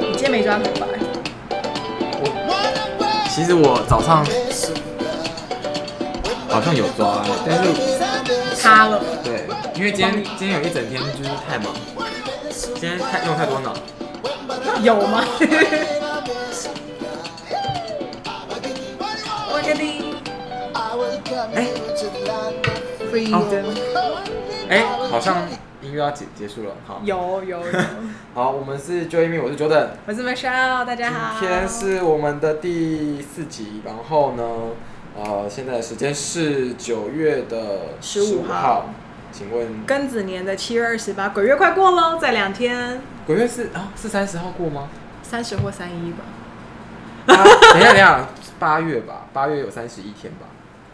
你今天没抓头发？我其实我早上好像有抓，但是塌了。对，因为今天今天有一整天就是太忙，今天太用太多脑。有吗？我给你。哎，Freedom。哎，好像音乐要结结束了，好。有有有。好，我们是 Joy Me，我是 Jordan，我是 Michelle，大家好。今天是我们的第四集，然后呢，呃，现在的时间是九月的十五号，请问庚子年的七月二十八，鬼月快过喽，在两天。鬼月是啊，是三十号过吗？三十或三一吧。啊、等一下，等一下，八月吧，八月有三十一天吧？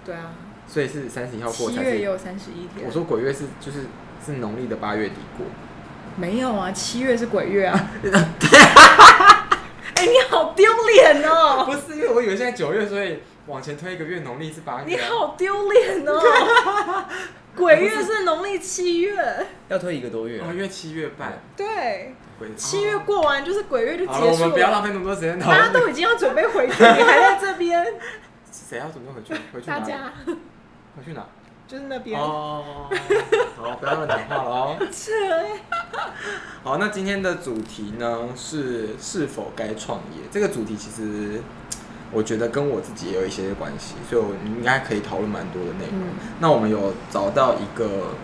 对啊。所以是三十一号过。七月也有三十一天。我说鬼月是就是是农历的八月底过。没有啊，七月是鬼月啊。哎、欸，你好丢脸哦！不是，因为我以为现在九月，所以往前推一个月，农历是八月、啊。你好丢脸哦！鬼月是农历七月，要推一个多月。哦，因为七月半。对。七月过完就是鬼月就结束了。了我们不要浪费那么多时间。大家都已经要准备回去，你还在这边。谁要准备回去？回去大家。回去哪？就是那边。哦。好，不要乱讲话了哦。好，那今天的主题呢是是否该创业？这个主题其实我觉得跟我自己也有一些关系，所以我应该可以讨论蛮多的内容。嗯、那我们有找到一个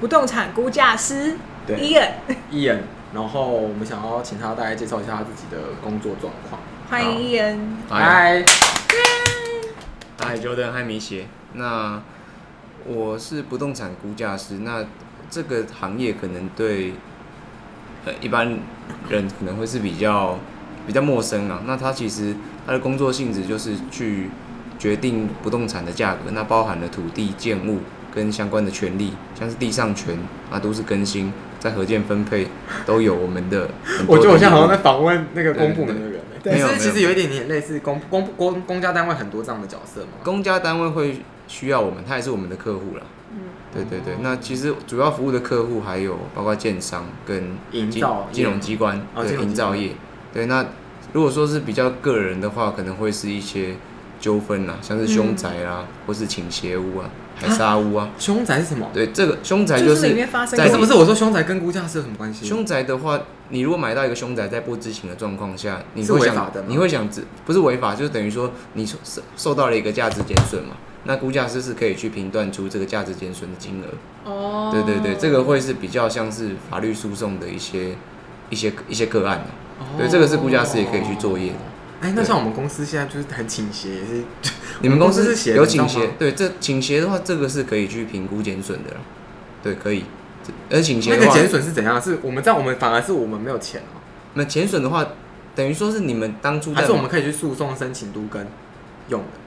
不动产估价师，对，Ian，Ian，然后我们想要请他大概介绍一下他自己的工作状况。欢迎 Ian，嗨，嗨，Jordan，嗨，米鞋。那我是不动产估价师，那这个行业可能对呃一般人可能会是比较比较陌生啊。那他其实他的工作性质就是去决定不动产的价格，那包含了土地、建物跟相关的权利，像是地上权啊，都是更新在合建分配都有我们的。我觉得我现在好像在访问那个公部门的人。对对对，没有，其实有一点点类似公公公公家单位很多这样的角色嘛。公家单位会需要我们，他也是我们的客户啦。嗯，对对对。那其实主要服务的客户还有包括建商跟营造金融机关，哦、对营造业。对，那如果说是比较个人的话，可能会是一些纠纷啦，像是凶宅啦，嗯、或是倾斜屋啊。海沙屋啊，凶宅是什么？对，这个凶宅就是里面发生。不是不是我说凶宅跟估价师有什么关系？凶宅的话，你如果买到一个凶宅，在不知情的状况下，你会想是违法的，你会想不是违法，就是等于说你受受到了一个价值减损嘛。那估价师是可以去评断出这个价值减损的金额。哦，对对对，这个会是比较像是法律诉讼的一些一些一些个案对，这个是估价师也可以去作业的。哎，那像我们公司现在就是很倾斜，也是。你们公司是有倾斜？对，这倾斜的话，这个是可以去评估减损的。对，可以。而倾斜的话，那个减损是怎样？是我们这样，我们反而是我们没有钱哦。那减损的话，等于说是你们当初，还是我们可以去诉讼申请都跟用的。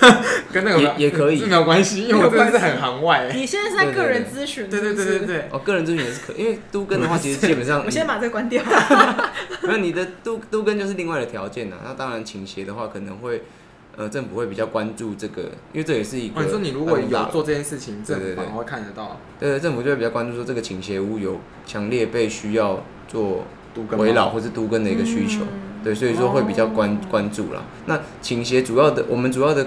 跟那个也也可以，没有关系，因为我真的是很行外。你现在是在个人咨询？对对对对对。哦，个人咨询也是可，因为都更的话，其实基本上，我先把这个关掉。没有，你的都都更就是另外的条件呐。那当然倾斜的话，可能会。呃，政府会比较关注这个，因为这也是一个。你说你如果有做这件事情，政府反而会看得到。对对，政府就会比较关注说这个倾斜屋有强烈被需要做危老或是都更的一个需求，对，所以说会比较关关注啦。那倾斜主要的，我们主要的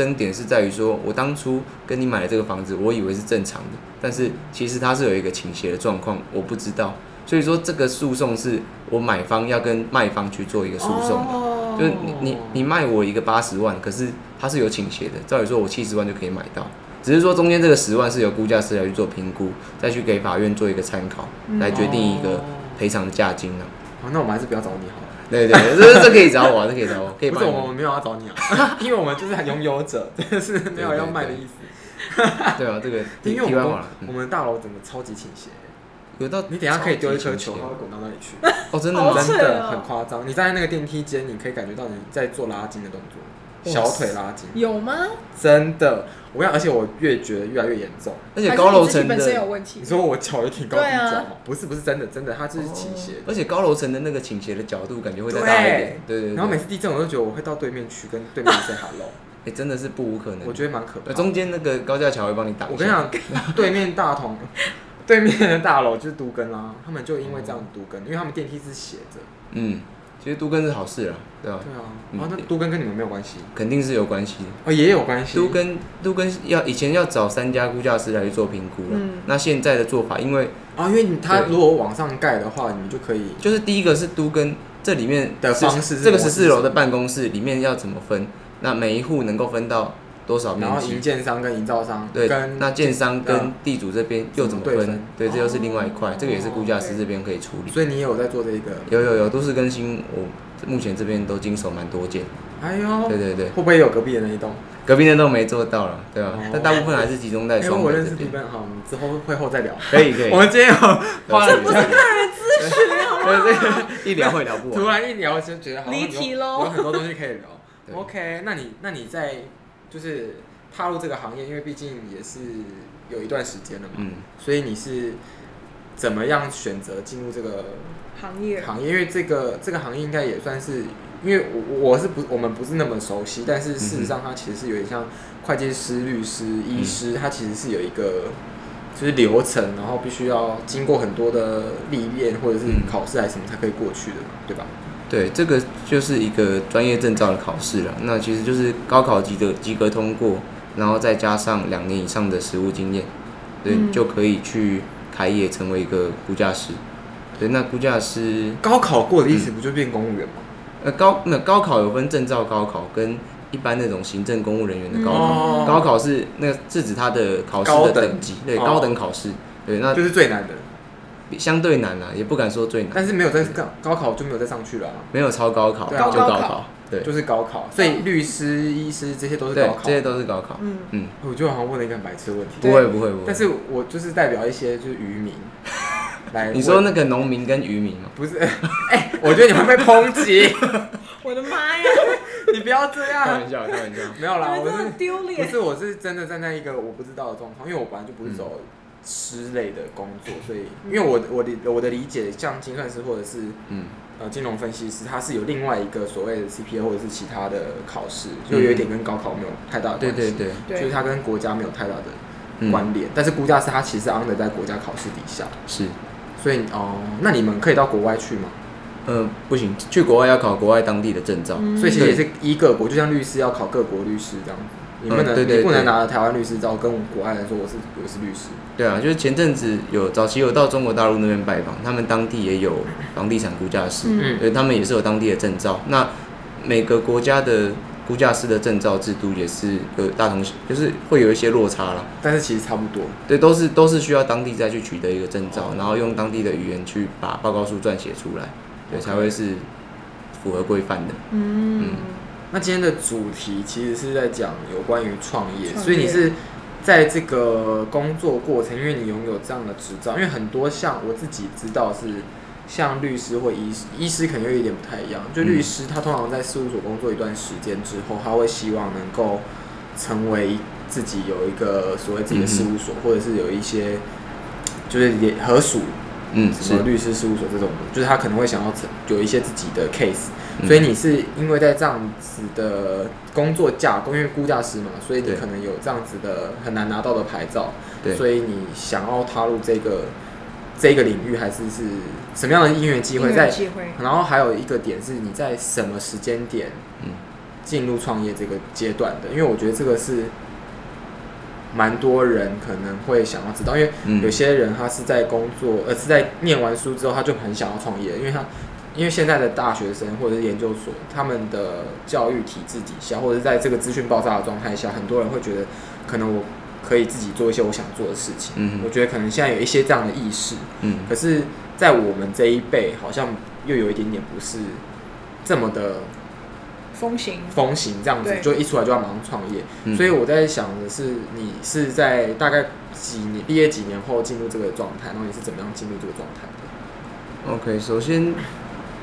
争点是在于说，我当初跟你买的这个房子，我以为是正常的，但是其实它是有一个倾斜的状况，我不知道，所以说这个诉讼是我买方要跟卖方去做一个诉讼的。就是你你你卖我一个八十万，可是它是有倾斜的。照理说，我七十万就可以买到，只是说中间这个十万是由估价师来去做评估，再去给法院做一个参考，来决定一个赔偿的价金呢。哦，那我们还是不要找你好了。对对，这这可以找我，这可以找我，可以。不是我们没有要找你啊，因为我们就是拥有者，真的是没有要卖的意思。对啊，这个 因为我们我们大楼整个超级倾斜。有到你等下可以丢一颗球，它会滚到那里去。哦，真的真的很夸张。你站在那个电梯间，你可以感觉到你在做拉筋的动作，小腿拉筋。有吗？真的，我跟你讲，而且我越觉得越来越严重。而且高楼层的，你说我脚有挺高挺脚吗？不是，不是真的，真的，它就是倾斜。而且高楼层的那个倾斜的角度，感觉会再大一点。对对。然后每次地震，我都觉得我会到对面去跟对面 say hello。哎，真的是不无可能。我觉得蛮可怕。中间那个高架桥会帮你挡。我跟你讲，对面大同，对面的大楼就是都根啦，他们就因为这样都根，因为他们电梯是斜着。嗯。其实都跟是好事了，对吧？对啊，啊那都跟跟你们没有关系？肯定是有关系的。哦，也有关系。都跟都跟要以前要找三家估价师来去做评估了。那现在的做法，因为啊，因为你他如果往上盖的话，你们就可以。就是第一个是都跟这里面的方式，这个十四楼的办公室里面要怎么分？那每一户能够分到多少面积？然后营建商跟营造商对，那建商跟地主这边又怎么分？对，这又是另外一块，这个也是估价师这边可以处理。所以你也有在做这个？有有有，都市更新我。目前这边都经手蛮多件，哎呦，对对对，会不会有隔壁的那一栋？隔壁那栋没做到了，对吧？但大部分还是集中在双北这边。因为我认识地好，之后会后再聊。可以可以。我们今天有，这不是个人咨询，好不好？一聊会聊不完。突然一聊就觉得好离题喽，有很多东西可以聊。OK，那你那你在就是踏入这个行业，因为毕竟也是有一段时间了嘛，嗯，所以你是怎么样选择进入这个？行业行业，因为这个这个行业应该也算是，因为我我是不我们不是那么熟悉，但是事实上它其实是有点像会计师、律师、医师，它其实是有一个就是流程，然后必须要经过很多的历练或者是考试还是什么才可以过去的，对吧？对，这个就是一个专业证照的考试了。那其实就是高考及格及格通过，然后再加上两年以上的实务经验，对，嗯、就可以去开业成为一个估价师。对，那估价师高考过的意思不就变公务员吗？嗯、呃，高那高考有分证照高考跟一般那种行政公务人员的高考。嗯、高考是那是指他的考试的等级，等对，高等考试。对，那就是最难的，相对难啦，也不敢说最难。但是没有在高高考就没有再上去了，没有超高考，啊、就高考。对，就是高考，所以律师、医师这些都是高考，这些都是高考。嗯嗯，我就好像问了一个很白痴的问题。不会不会不会，但是我就是代表一些就是渔民。来，你说那个农民跟渔民吗？不是，哎、欸，我觉得你会被抨击。我的妈呀！你不要这样。开玩笑，开玩笑。没有啦，我是丢脸。不是，我是真的站在一个我不知道的状况，因为我本来就不是走师类的工作，所以因为我我的我的理解，像精算师或者是嗯呃金融分析师，他是有另外一个所谓的 CPA 或者是其他的考试，就有一点跟高考没有太大的关系。对对对，就是他跟国家没有太大的关联。但是估价师他其实 under 在国家考试底下。是。所以哦，那你们可以到国外去吗？呃，不行，去国外要考国外当地的证照，所以其实也是一个国，就像律师要考各国律师这样。你不能，你不能拿台湾律师照跟国外人说我是我是律师。对啊，就是前阵子有早期有到中国大陆那边拜访，他们当地也有房地产估价师，嗯，对，他们也是有当地的证照。那每个国家的。估价师的证照制度也是有大同，就是会有一些落差啦，但是其实差不多。对，都是都是需要当地再去取得一个证照，然后用当地的语言去把报告书撰写出来，对.才会是符合规范的。嗯，嗯，那今天的主题其实是在讲有关于创业，所以你是在这个工作过程，因为你拥有这样的执照，因为很多像我自己知道是。像律师或医师，医师可能又有一点不太一样。就律师，他通常在事务所工作一段时间之后，他会希望能够成为自己有一个所谓自己的事务所，或者是有一些就是也合属，嗯，什么律师事务所这种，就是他可能会想要有一些自己的 case。所以你是因为在这样子的工作架构，因为估价师嘛，所以你可能有这样子的很难拿到的牌照，对，所以你想要踏入这个。这个领域还是是什么样的因缘机会在？然后还有一个点是你在什么时间点进入创业这个阶段的？因为我觉得这个是蛮多人可能会想要知道，因为有些人他是在工作，呃，是在念完书之后他就很想要创业，因为他因为现在的大学生或者是研究所他们的教育体制底下，或者是在这个资讯爆炸的状态下，很多人会觉得可能我。可以自己做一些我想做的事情。嗯，我觉得可能现在有一些这样的意识。嗯，可是，在我们这一辈，好像又有一点点不是这么的风行。风行这样子，就一出来就要马上创业。嗯，所以我在想的是，你是在大概几年毕业几年后进入这个状态，然后你是怎么样进入这个状态的？OK，首先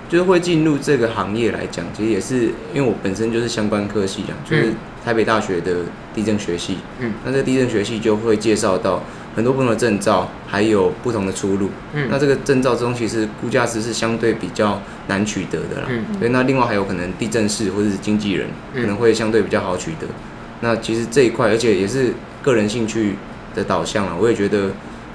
就是会进入这个行业来讲，其实也是因为我本身就是相关科系啊，就是台北大学的地震学系。嗯，那这地震学系就会介绍到很多不同的证照，还有不同的出路。嗯，那这个证照中，其实估价师是相对比较难取得的啦。嗯，所以那另外还有可能地政士或者是经纪人，可能会相对比较好取得。那其实这一块，而且也是个人兴趣的导向啊，我也觉得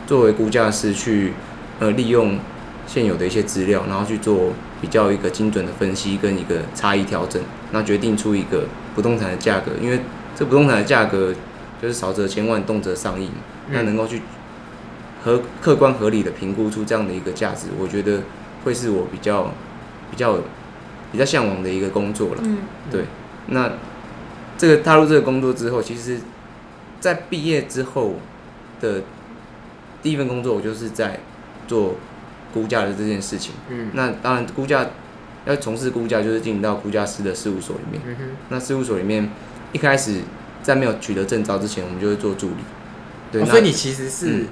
作为估价师去呃利用。现有的一些资料，然后去做比较一个精准的分析跟一个差异调整，那决定出一个不动产的价格。因为这不动产的价格就是少则千万，动辄上亿，那能够去合客观合理的评估出这样的一个价值，我觉得会是我比较比较比较向往的一个工作了。嗯，对。那这个踏入这个工作之后，其实，在毕业之后的第一份工作，我就是在做。估价的这件事情，嗯，那当然估价要从事估价，就是进到估价师的事务所里面。嗯哼，那事务所里面一开始在没有取得证照之前，我们就会做助理。对，哦、所以你其实是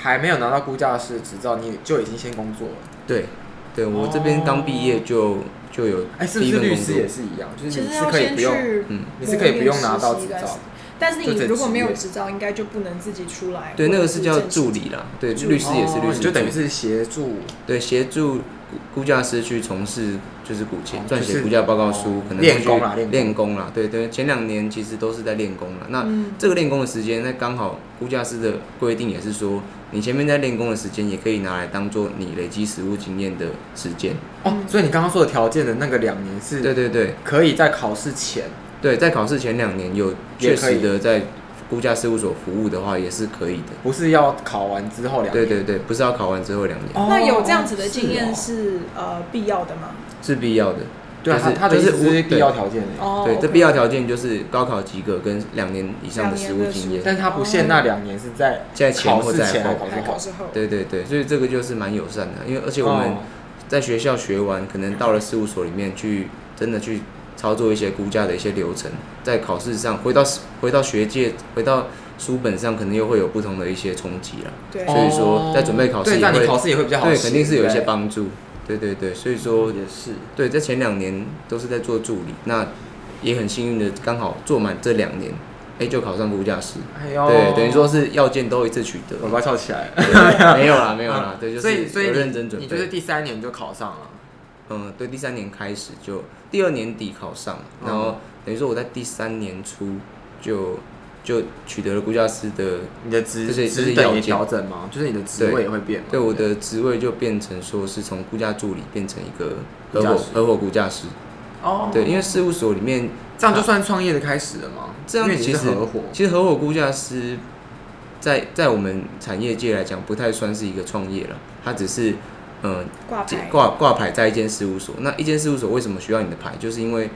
还没有拿到估价师执照，你就已经先工作了。对，对我这边刚毕业就就有，哎，是不是律师也是一样？就是你是可以不用，嗯，你是可以不用拿到执照。但是你如果没有执照，应该就不能自己出来。对，那个是叫助理啦。对，律师也是律师，就等于是协助。对，协助估价师去从事就是股钱，撰写估价报告书，可能练功啦，练功啦。对对，前两年其实都是在练功了。那这个练功的时间，那刚好估价师的规定也是说，你前面在练功的时间，也可以拿来当做你累积实务经验的时间。哦，所以你刚刚说的条件的那个两年是？对对对，可以在考试前。对，在考试前两年有确实的在估价事务所服务的话，也是可以的。不是要考完之后两年？对对对，不是要考完之后两年。那有这样子的经验是呃必要的吗？是必要的。对啊，它就是必要条件。哦。对，这必要条件就是高考及格跟两年以上的实务经验。但是它不限那两年是在在前或在后。考试后。对对对，所以这个就是蛮友善的，因为而且我们在学校学完，可能到了事务所里面去，真的去。操作一些估价的一些流程，在考试上回到回到学界，回到书本上，可能又会有不同的一些冲击了。所以说在准备考试，对，那你考试也会比较好。对，肯定是有一些帮助。对对对，所以说也是。对，在前两年都是在做助理，那也很幸运的刚好做满这两年，哎，就考上估价师。哎呦，对，等于说是要件都一次取得。我把它翘起来。没有啦，没有啦，对，就是有认真准备。你就是第三年就考上了。嗯，对，第三年开始就第二年底考上，然后等于说我在第三年初就就取得了估价师的，你的职职等也调整吗？就是你的职位也会变吗？对，我的职位就变成说是从估价助理变成一个合伙合伙估价师。哦，对，因为事务所里面这样就算创业的开始了吗？这样其实合伙，其实合伙估价师在在我们产业界来讲不太算是一个创业了，它只是。嗯，挂牌挂挂牌在一间事务所，那一间事务所为什么需要你的牌？就是因为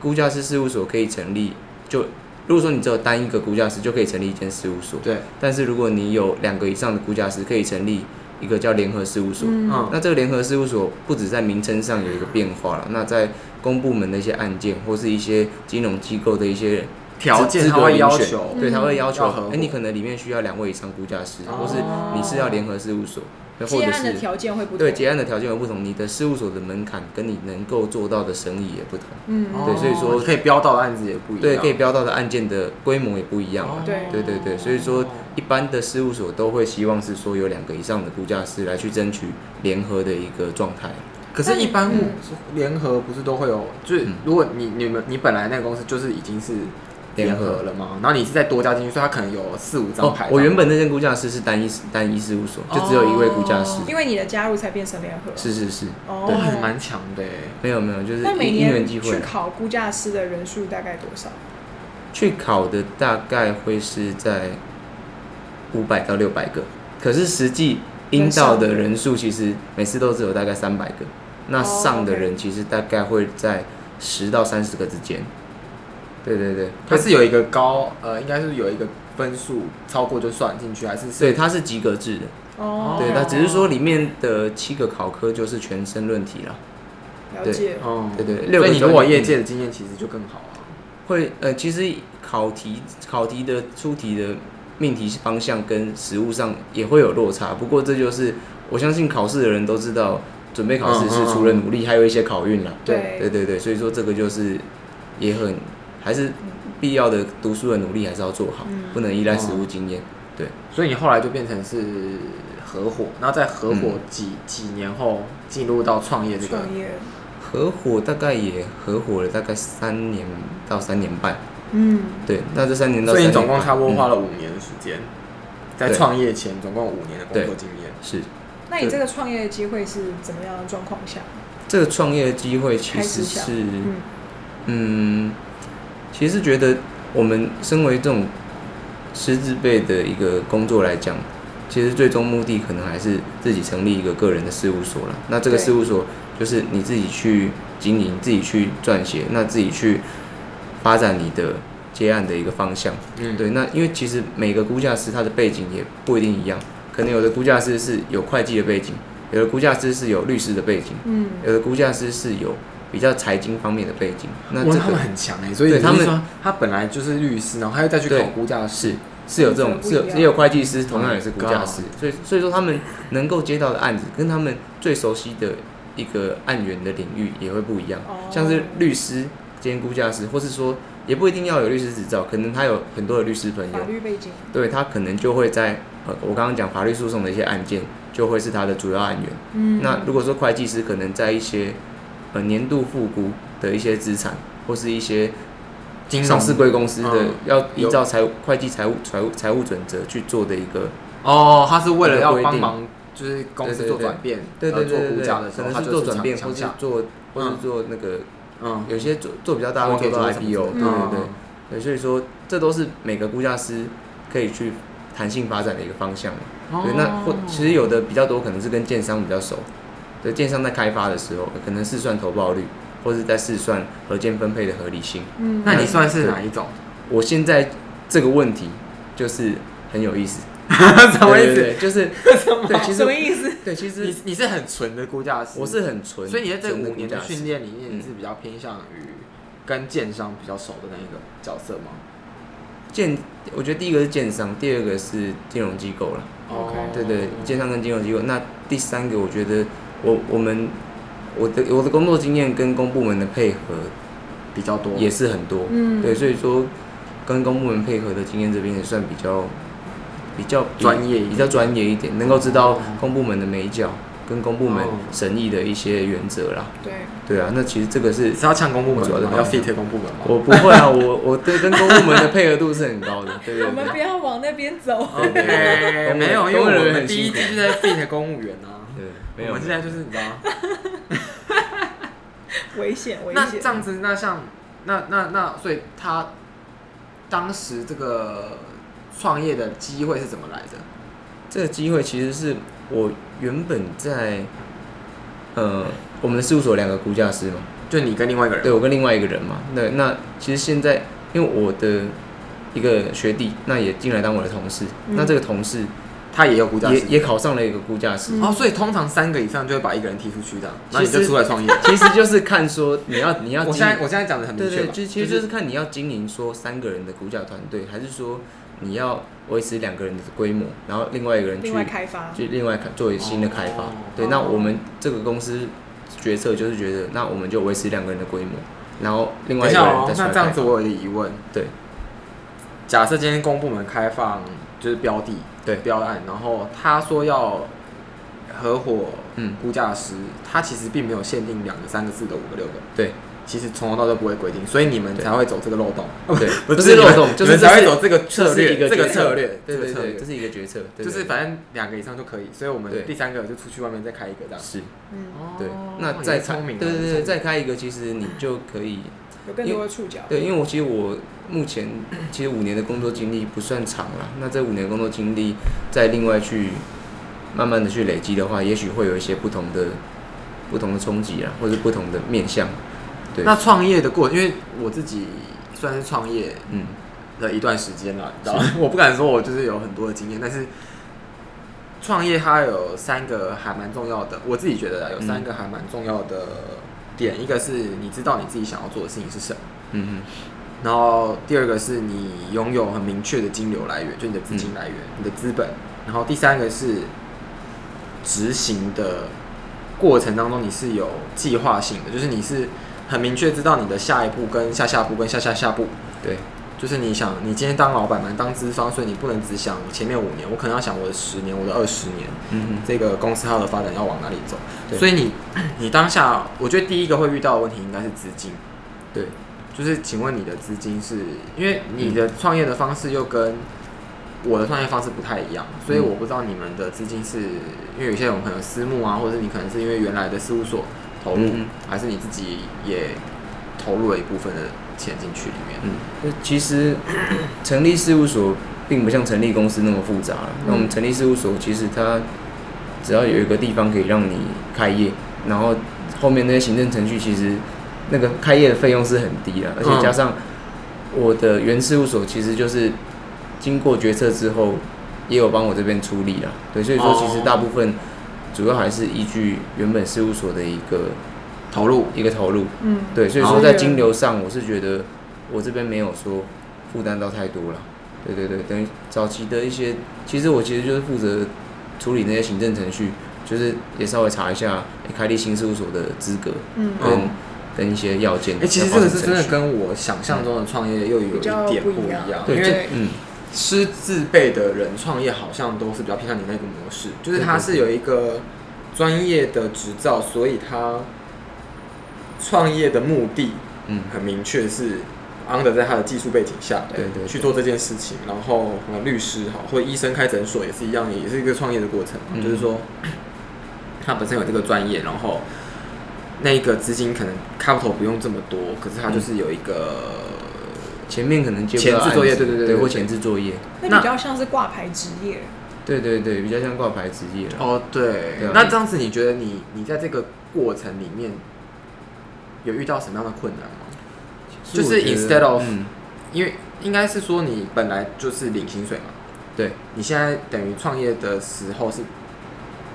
估价师事务所可以成立，就如果说你只有单一个估价师就可以成立一间事务所，对。但是如果你有两个以上的估价师，可以成立一个叫联合事务所。嗯。那这个联合事务所不止在名称上有一个变化了，那在公部门的一些案件或是一些金融机构的一些条件，他会要求，对，他会要求，哎，你可能里面需要两位以上估价师，或是你是要联合事务所。结案的条件会不同，对，结案的条件会不同，你的事务所的门槛跟你能够做到的生意也不同，嗯，对，所以说可以标到的案子也不一样，对，可以标到的案件的规模也不一样，对，对对对，所以说一般的事务所都会希望是说有两个以上的估价师来去争取联合的一个状态。可是，一般联合不是都会有，就是如果你你们你本来那个公司就是已经是。联合了吗？然后你是再多加进去，所以他可能有四五张牌。我原本那间估价师是单一单一事务所，就只有一位估价师。因为你的加入才变成联合。是是是，哦，还蛮强的。没有没有，就是那每年去考估价师的人数大概多少？去考的大概会是在五百到六百个，可是实际应到的人数其实每次都只有大概三百个。那上的人其实大概会在十到三十个之间。对对对，它是有一个高，呃，应该是有一个分数超过就算进去，还是？对，它是及格制的。哦。对，它只是说里面的七个考科就是全申论题了。了解。哦。对对，所以你如果业界的经验其实就更好啊。会，呃，其实考题考题的出题的命题方向跟实务上也会有落差，不过这就是我相信考试的人都知道，准备考试是除了努力，还有一些考运啦。对对对对，所以说这个就是也很还是必要的，读书的努力还是要做好，不能依赖实务经验。对，所以你后来就变成是合伙，然后在合伙几几年后进入到创业这个。合伙大概也合伙了大概三年到三年半。嗯，对，那这三年到所以你总共差不多花了五年的时间，在创业前总共五年的工作经验。是。那你这个创业的机会是怎么样的状况下？这个创业的机会其实是，嗯，其实觉得我们身为这种师资辈的一个工作来讲，其实最终目的可能还是自己成立一个个人的事务所了。那这个事务所就是你自己去经营，自己去撰写，那自己去发展你的接案的一个方向。嗯，对。那因为其实每个估价师他的背景也不一定一样。可能有的估价师是有会计的背景，有的估价师是有律师的背景，嗯，有的估价师是有比较财经方面的背景。那这个他们很强哎，所以他们他本来就是律师，然后他又再去考估价师，是有这种是有也有会计师，同样也是估价师。所以所以说他们能够接到的案子，跟他们最熟悉的一个案源的领域也会不一样。像是律师兼估价师，或是说也不一定要有律师执照，可能他有很多的律师朋友，法律背景，对他可能就会在。呃，我刚刚讲法律诉讼的一些案件，就会是他的主要案源。嗯，那如果说会计师可能在一些呃年度复估的一些资产，或是一些上市贵公司的要依照财务会计财务财务财务准则去做的一个哦，他是为了要帮忙就是公司做转变，对对对对，可能是做转变，或是做或是做那个嗯，有些做做比较大会做到 IPO，对对对，对，所以说这都是每个估价师可以去。弹性发展的一个方向嘛，对，那或其实有的比较多，可能是跟建商比较熟，对，建商在开发的时候，可能试算投报率，或是在试算合建分配的合理性。嗯，那你算是哪一种？我现在这个问题就是很有意思，什么意思？就是 对，其实什么意思？对，其实你你是很纯的估价师，我是很纯，所以你在这五年的训练里面，你是比较偏向于跟建商比较熟的那一个角色吗？建，我觉得第一个是建商，第二个是金融机构了。OK，对对，建商跟金融机构。那第三个，我觉得我我们我的我的工作经验跟公部门的配合比较多，也是很多。嗯，对，所以说跟公部门配合的经验这边也算比较比较专业，比较专业一点，能够知道公部门的美角。跟公部门审议的一些原则啦，对对啊，那其实这个是是要抢公部门，主要是要 fit 公部门吗？我不会啊，我我对跟公部门的配合度是很高的，对对。我们不要往那边走。OK，没有，因为我们第一季就在 fit 公务员啊，对，没有，我们现在就是你知道吗？危险危险。那这样子，那像那那那，所以他当时这个创业的机会是怎么来的？这个机会其实是。我原本在，呃，我们的事务所两个估价师嘛，就你跟另外一个人，对，我跟另外一个人嘛。那那其实现在，因为我的一个学弟，那也进来当我的同事。嗯、那这个同事他也有估价师，也也考上了一个估价师。哦，所以通常三个以上就会把一个人踢出去的，那你就出来创业。其实就是看说你要你要，我现在我现在讲的很明确，对对，就其实就是看你要经营说三个人的估价团队，还是说。你要维持两个人的规模，然后另外一个人去另外开发，去另外做为新的开发。哦、对，那我们这个公司决策就是觉得，那我们就维持两个人的规模，然后另外一个人。那这样子我有一个疑问，对，假设今天公部门开放就是标的，对。标案，然后他说要合伙，嗯，估价师，他其实并没有限定两个、三个、四个、五个、六个，对。其实从头到尾都不会规定，所以你们才会走这个漏洞。对，不是漏洞，就是才会走这个策略，这个策。略，对对对，这是一个决策，就是反正两个以上就可以，所以我们第三个就出去外面再开一个这样。是，嗯，对，那再聪明，对对对，再开一个，其实你就可以有更多的触角。对，因为我其实我目前其实五年的工作经历不算长了，那这五年工作经历再另外去慢慢的去累积的话，也许会有一些不同的不同的冲击啊，或者不同的面向。对那创业的过程，因为我自己算是创业嗯的一段时间了，你知道吗？我不敢说我就是有很多的经验，但是创业它有三个还蛮重要的，我自己觉得有三个还蛮重要的点，嗯、一个是你知道你自己想要做的事情是什么，嗯嗯，然后第二个是你拥有很明确的金流来源，就你的资金来源，嗯、你的资本，然后第三个是执行的过程当中你是有计划性的，就是你是很明确知道你的下一步跟下下步跟下下下步。对。就是你想，你今天当老板嘛，当资方，所以你不能只想前面五年，我可能要想我的十年，我的二十年，嗯哼，这个公司它的发展要往哪里走。所以你，你当下，我觉得第一个会遇到的问题应该是资金。对，就是请问你的资金是，因为你的创业的方式又跟我的创业方式不太一样，所以我不知道你们的资金是因为有些人可能私募啊，或者你可能是因为原来的事务所投入，嗯、还是你自己也投入了一部分的。钱进去里面，嗯，其实 成立事务所并不像成立公司那么复杂。那我们成立事务所，其实它只要有一个地方可以让你开业，然后后面那些行政程序，其实那个开业的费用是很低的，而且加上我的原事务所，其实就是经过决策之后，也有帮我这边出力了。对，所以说其实大部分主要还是依据原本事务所的一个。投入一个投入，嗯，对，所以说在金流上，我是觉得我这边没有说负担到太多了，对对对，等于早期的一些，其实我其实就是负责处理那些行政程序，就是也稍微查一下开立新事务所的资格，嗯，跟跟一些要件。哎，其实这个是真的跟我想象中的创业又有一点不一样，对因为嗯，师自备的人创业好像都是比较偏向你那个模式，就是他是有一个专业的执照，所以他。创业的目的，嗯，很明确是 under 在他的技术背景下，对对，去做这件事情。然后，律师好，或者医生开诊所也是一样，也是一个创业的过程。就是说，他本身有这个专业，然后那个资金可能 capital 不用这么多，可是他就是有一个前面可能前置作业，对对对，或前置作业，那比较像是挂牌职业。对对对，比较像挂牌职业。哦，对。那这样子，你觉得你你在这个过程里面？有遇到什么样的困难吗？就是 instead of，嗯，因为应该是说你本来就是领薪水嘛，对，你现在等于创业的时候是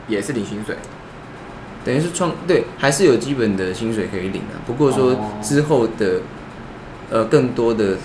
也是领薪水，等于是创对，还是有基本的薪水可以领的。不过说之后的呃更多的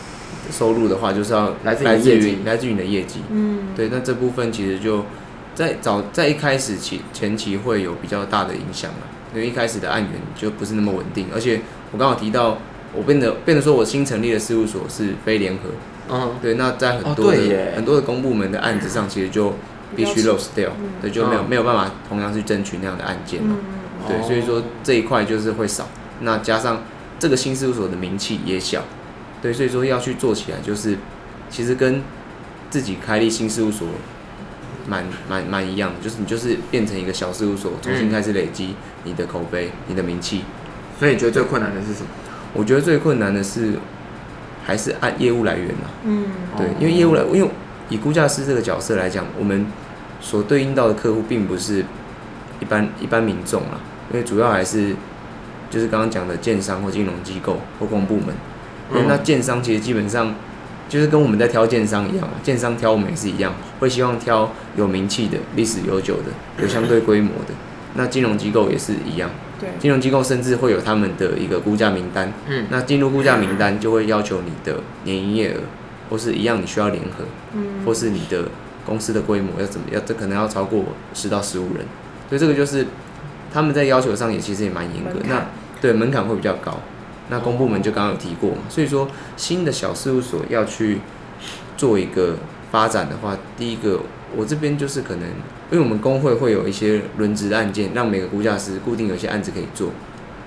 收入的话，就是要来自于来自于你的业绩，嗯，对，那这部分其实就在早在一开始前前期会有比较大的影响嘛。因为一开始的案源就不是那么稳定，而且我刚好提到，我变得变得说我新成立的事务所是非联合，嗯，对，那在很多的、哦、很多的公部门的案子上，其实就必须 lose 掉，对，就没有、嗯、没有办法同样去争取那样的案件嘛，嗯、对，所以说这一块就是会少，那加上这个新事务所的名气也小，对，所以说要去做起来，就是其实跟自己开立新事务所。蛮蛮蛮一样的，就是你就是变成一个小事务所，重新开始累积你的口碑、你的名气。所以你觉得最困难的是什么？我觉得最困难的是还是按业务来源啊。嗯，对，因为业务来，因为以估价师这个角色来讲，我们所对应到的客户并不是一般一般民众啊，因为主要还是就是刚刚讲的建商或金融机构或公部门。因为那建商其实基本上。就是跟我们在挑建商一样，建商挑我们也是一样，会希望挑有名气的、历史悠久的、有相对规模的。那金融机构也是一样，对，金融机构甚至会有他们的一个估价名单。嗯，那进入估价名单就会要求你的年营业额，或是一样你需要联合，嗯，或是你的公司的规模要怎么样，这可能要超过十到十五人。所以这个就是他们在要求上也其实也蛮严格，那对门槛会比较高。那公部门就刚刚有提过嘛，所以说新的小事务所要去做一个发展的话，第一个我这边就是可能，因为我们工会会有一些轮值案件，让每个估价师固定有一些案子可以做。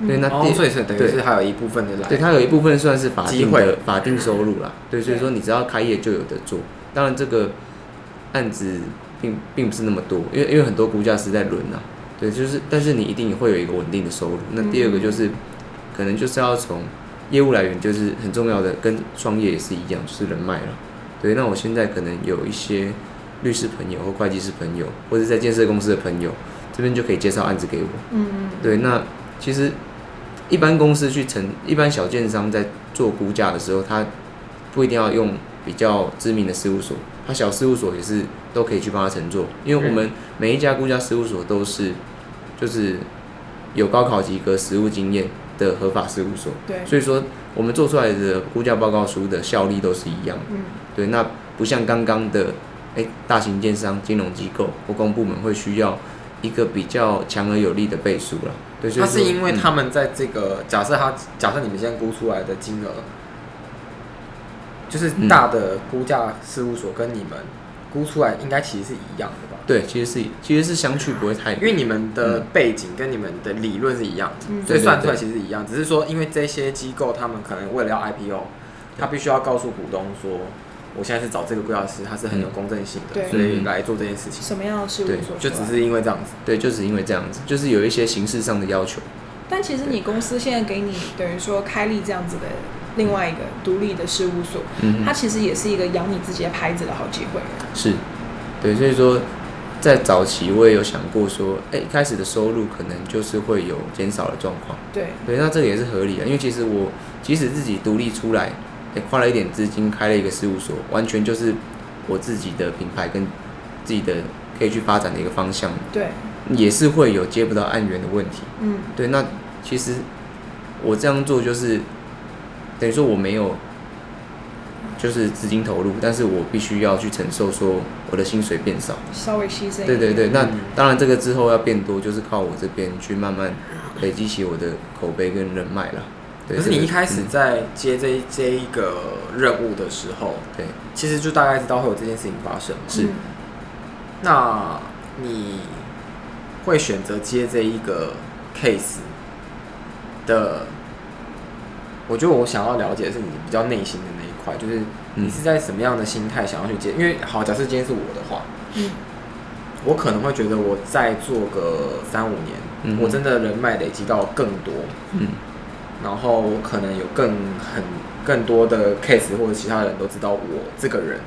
对，那第所以是等于是还有一部分的来，对，它有一部分算是法定的法定收入啦。对，所以说你只要开业就有的做。当然这个案子并并不是那么多，因为因为很多估价师在轮啊。对，就是但是你一定会有一个稳定的收入。那第二个就是。可能就是要从业务来源，就是很重要的，跟创业也是一样，就是人脉了。对，那我现在可能有一些律师朋友或会计师朋友，或者在建设公司的朋友，这边就可以介绍案子给我。嗯嗯。对，那其实一般公司去承，一般小建商在做估价的时候，他不一定要用比较知名的事务所，他小事务所也是都可以去帮他承做，因为我们每一家估价事务所都是就是有高考及格、实务经验。的合法事务所，对，所以说我们做出来的估价报告书的效力都是一样的，嗯，对，那不像刚刚的，哎，大型建商、金融机构或公部门会需要一个比较强而有力的背书了。对，它是因为他们在这个、嗯、假设他假设你们现在估出来的金额，就是大的估价事务所跟你们估出来应该其实是一样的吧？对，其实是其实是相去不会太远，因为你们的背景跟你们的理论是一样的，嗯、所以算出来其实是一样，只是说因为这些机构他们可能为了要 IPO，他必须要告诉股东说。我现在是找这个规划师，他是很有公正性的，嗯、所以来做这件事情。什么样的事务所？就只是因为这样子。对，就只因为这样子，就是有一些形式上的要求。但其实你公司现在给你等于说开立这样子的另外一个独立的事务所，嗯，它其实也是一个养你自己的牌子的好机会。是，对，所以说在早期我也有想过说，哎、欸，一开始的收入可能就是会有减少的状况。对，对，那这个也是合理的，因为其实我即使自己独立出来。欸、花了一点资金开了一个事务所，完全就是我自己的品牌跟自己的可以去发展的一个方向。对，也是会有接不到案源的问题。嗯，对。那其实我这样做就是等于说我没有就是资金投入，但是我必须要去承受说我的薪水变少，稍微牺牲。对对对，那当然这个之后要变多，就是靠我这边去慢慢累积起我的口碑跟人脉了。可是你一开始在接这这一个任务的时候，对，其实就大概知道会有这件事情发生。是，那你会选择接这一个 case 的？我觉得我想要了解的是你比较内心的块，就是你是在什么样的心态想要去接？因为好，假设今天是我的话，嗯，我可能会觉得我再做个三五年，嗯，我真的人脉累积到更多，嗯。然后我可能有更很更多的 case，或者其他人都知道我这个人，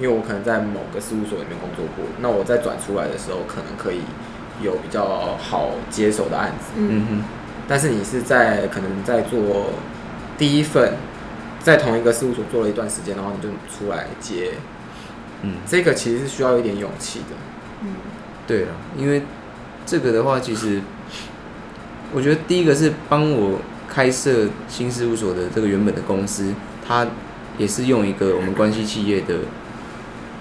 因为我可能在某个事务所里面工作过。那我在转出来的时候，可能可以有比较好接手的案子。嗯哼。但是你是在可能在做第一份，在同一个事务所做了一段时间，然后你就出来接。嗯。这个其实是需要一点勇气的。嗯。对了，因为这个的话，其实我觉得第一个是帮我。开设新事务所的这个原本的公司，它也是用一个我们关系企业的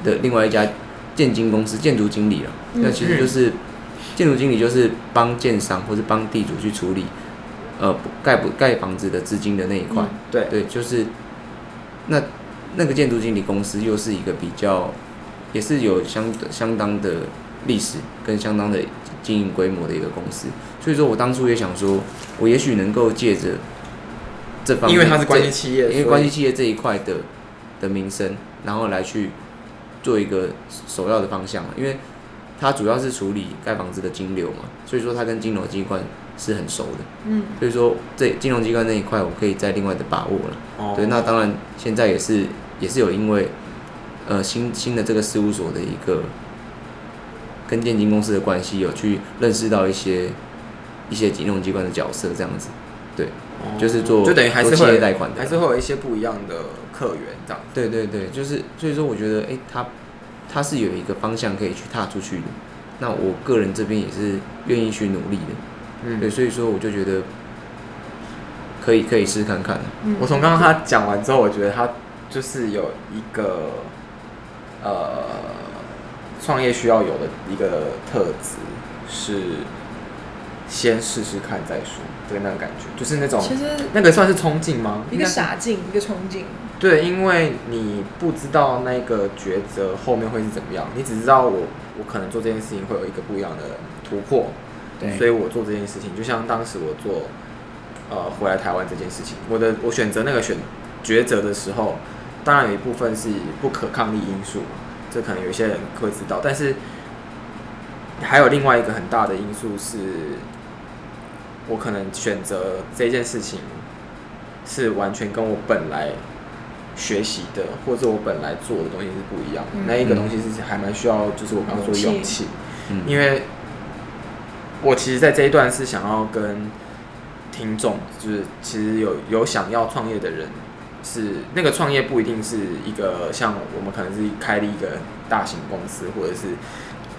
的另外一家建经公司建筑经理了。那其实就是建筑经理就是帮建商或是帮地主去处理呃盖不盖房子的资金的那一块。对对，就是那那个建筑经理公司又是一个比较也是有相相当的历史跟相当的经营规模的一个公司。所以说我当初也想说，我也许能够借着这方面，因为它是关系企业，因为关系企业这一块的的名声，然后来去做一个首要的方向，因为它主要是处理盖房子的金流嘛，所以说它跟金融机关是很熟的，嗯，所以说这金融机关那一块我可以再另外的把握了，哦，对，那当然现在也是也是有因为呃新新的这个事务所的一个跟电金公司的关系，有去认识到一些。一些金融机关的角色这样子，对，哦、就是做就等于还是会企业贷款的，还是会有一些不一样的客源这样子。对对对，就是所以说，我觉得哎、欸，他他是有一个方向可以去踏出去的。那我个人这边也是愿意去努力的，嗯，对，所以说我就觉得可以可以试看看。嗯、我从刚刚他讲完之后，我觉得他就是有一个呃创业需要有的一个特质是。先试试看再说，对那个感觉，就是那种，其实那个算是冲劲吗？一个傻劲，一个冲劲。对，因为你不知道那个抉择后面会是怎么样，你只知道我我可能做这件事情会有一个不一样的突破，对，所以我做这件事情，就像当时我做呃回来台湾这件事情，我的我选择那个选抉择的时候，当然有一部分是不可抗力因素，这可能有些人会知道，但是还有另外一个很大的因素是。我可能选择这件事情是完全跟我本来学习的，或者我本来做的东西是不一样的。嗯、那一个东西是还蛮需要，就是我刚刚说的勇气。嗯、因为我其实在这一段是想要跟听众，就是其实有有想要创业的人，是那个创业不一定是一个像我们可能是开了一个大型公司，或者是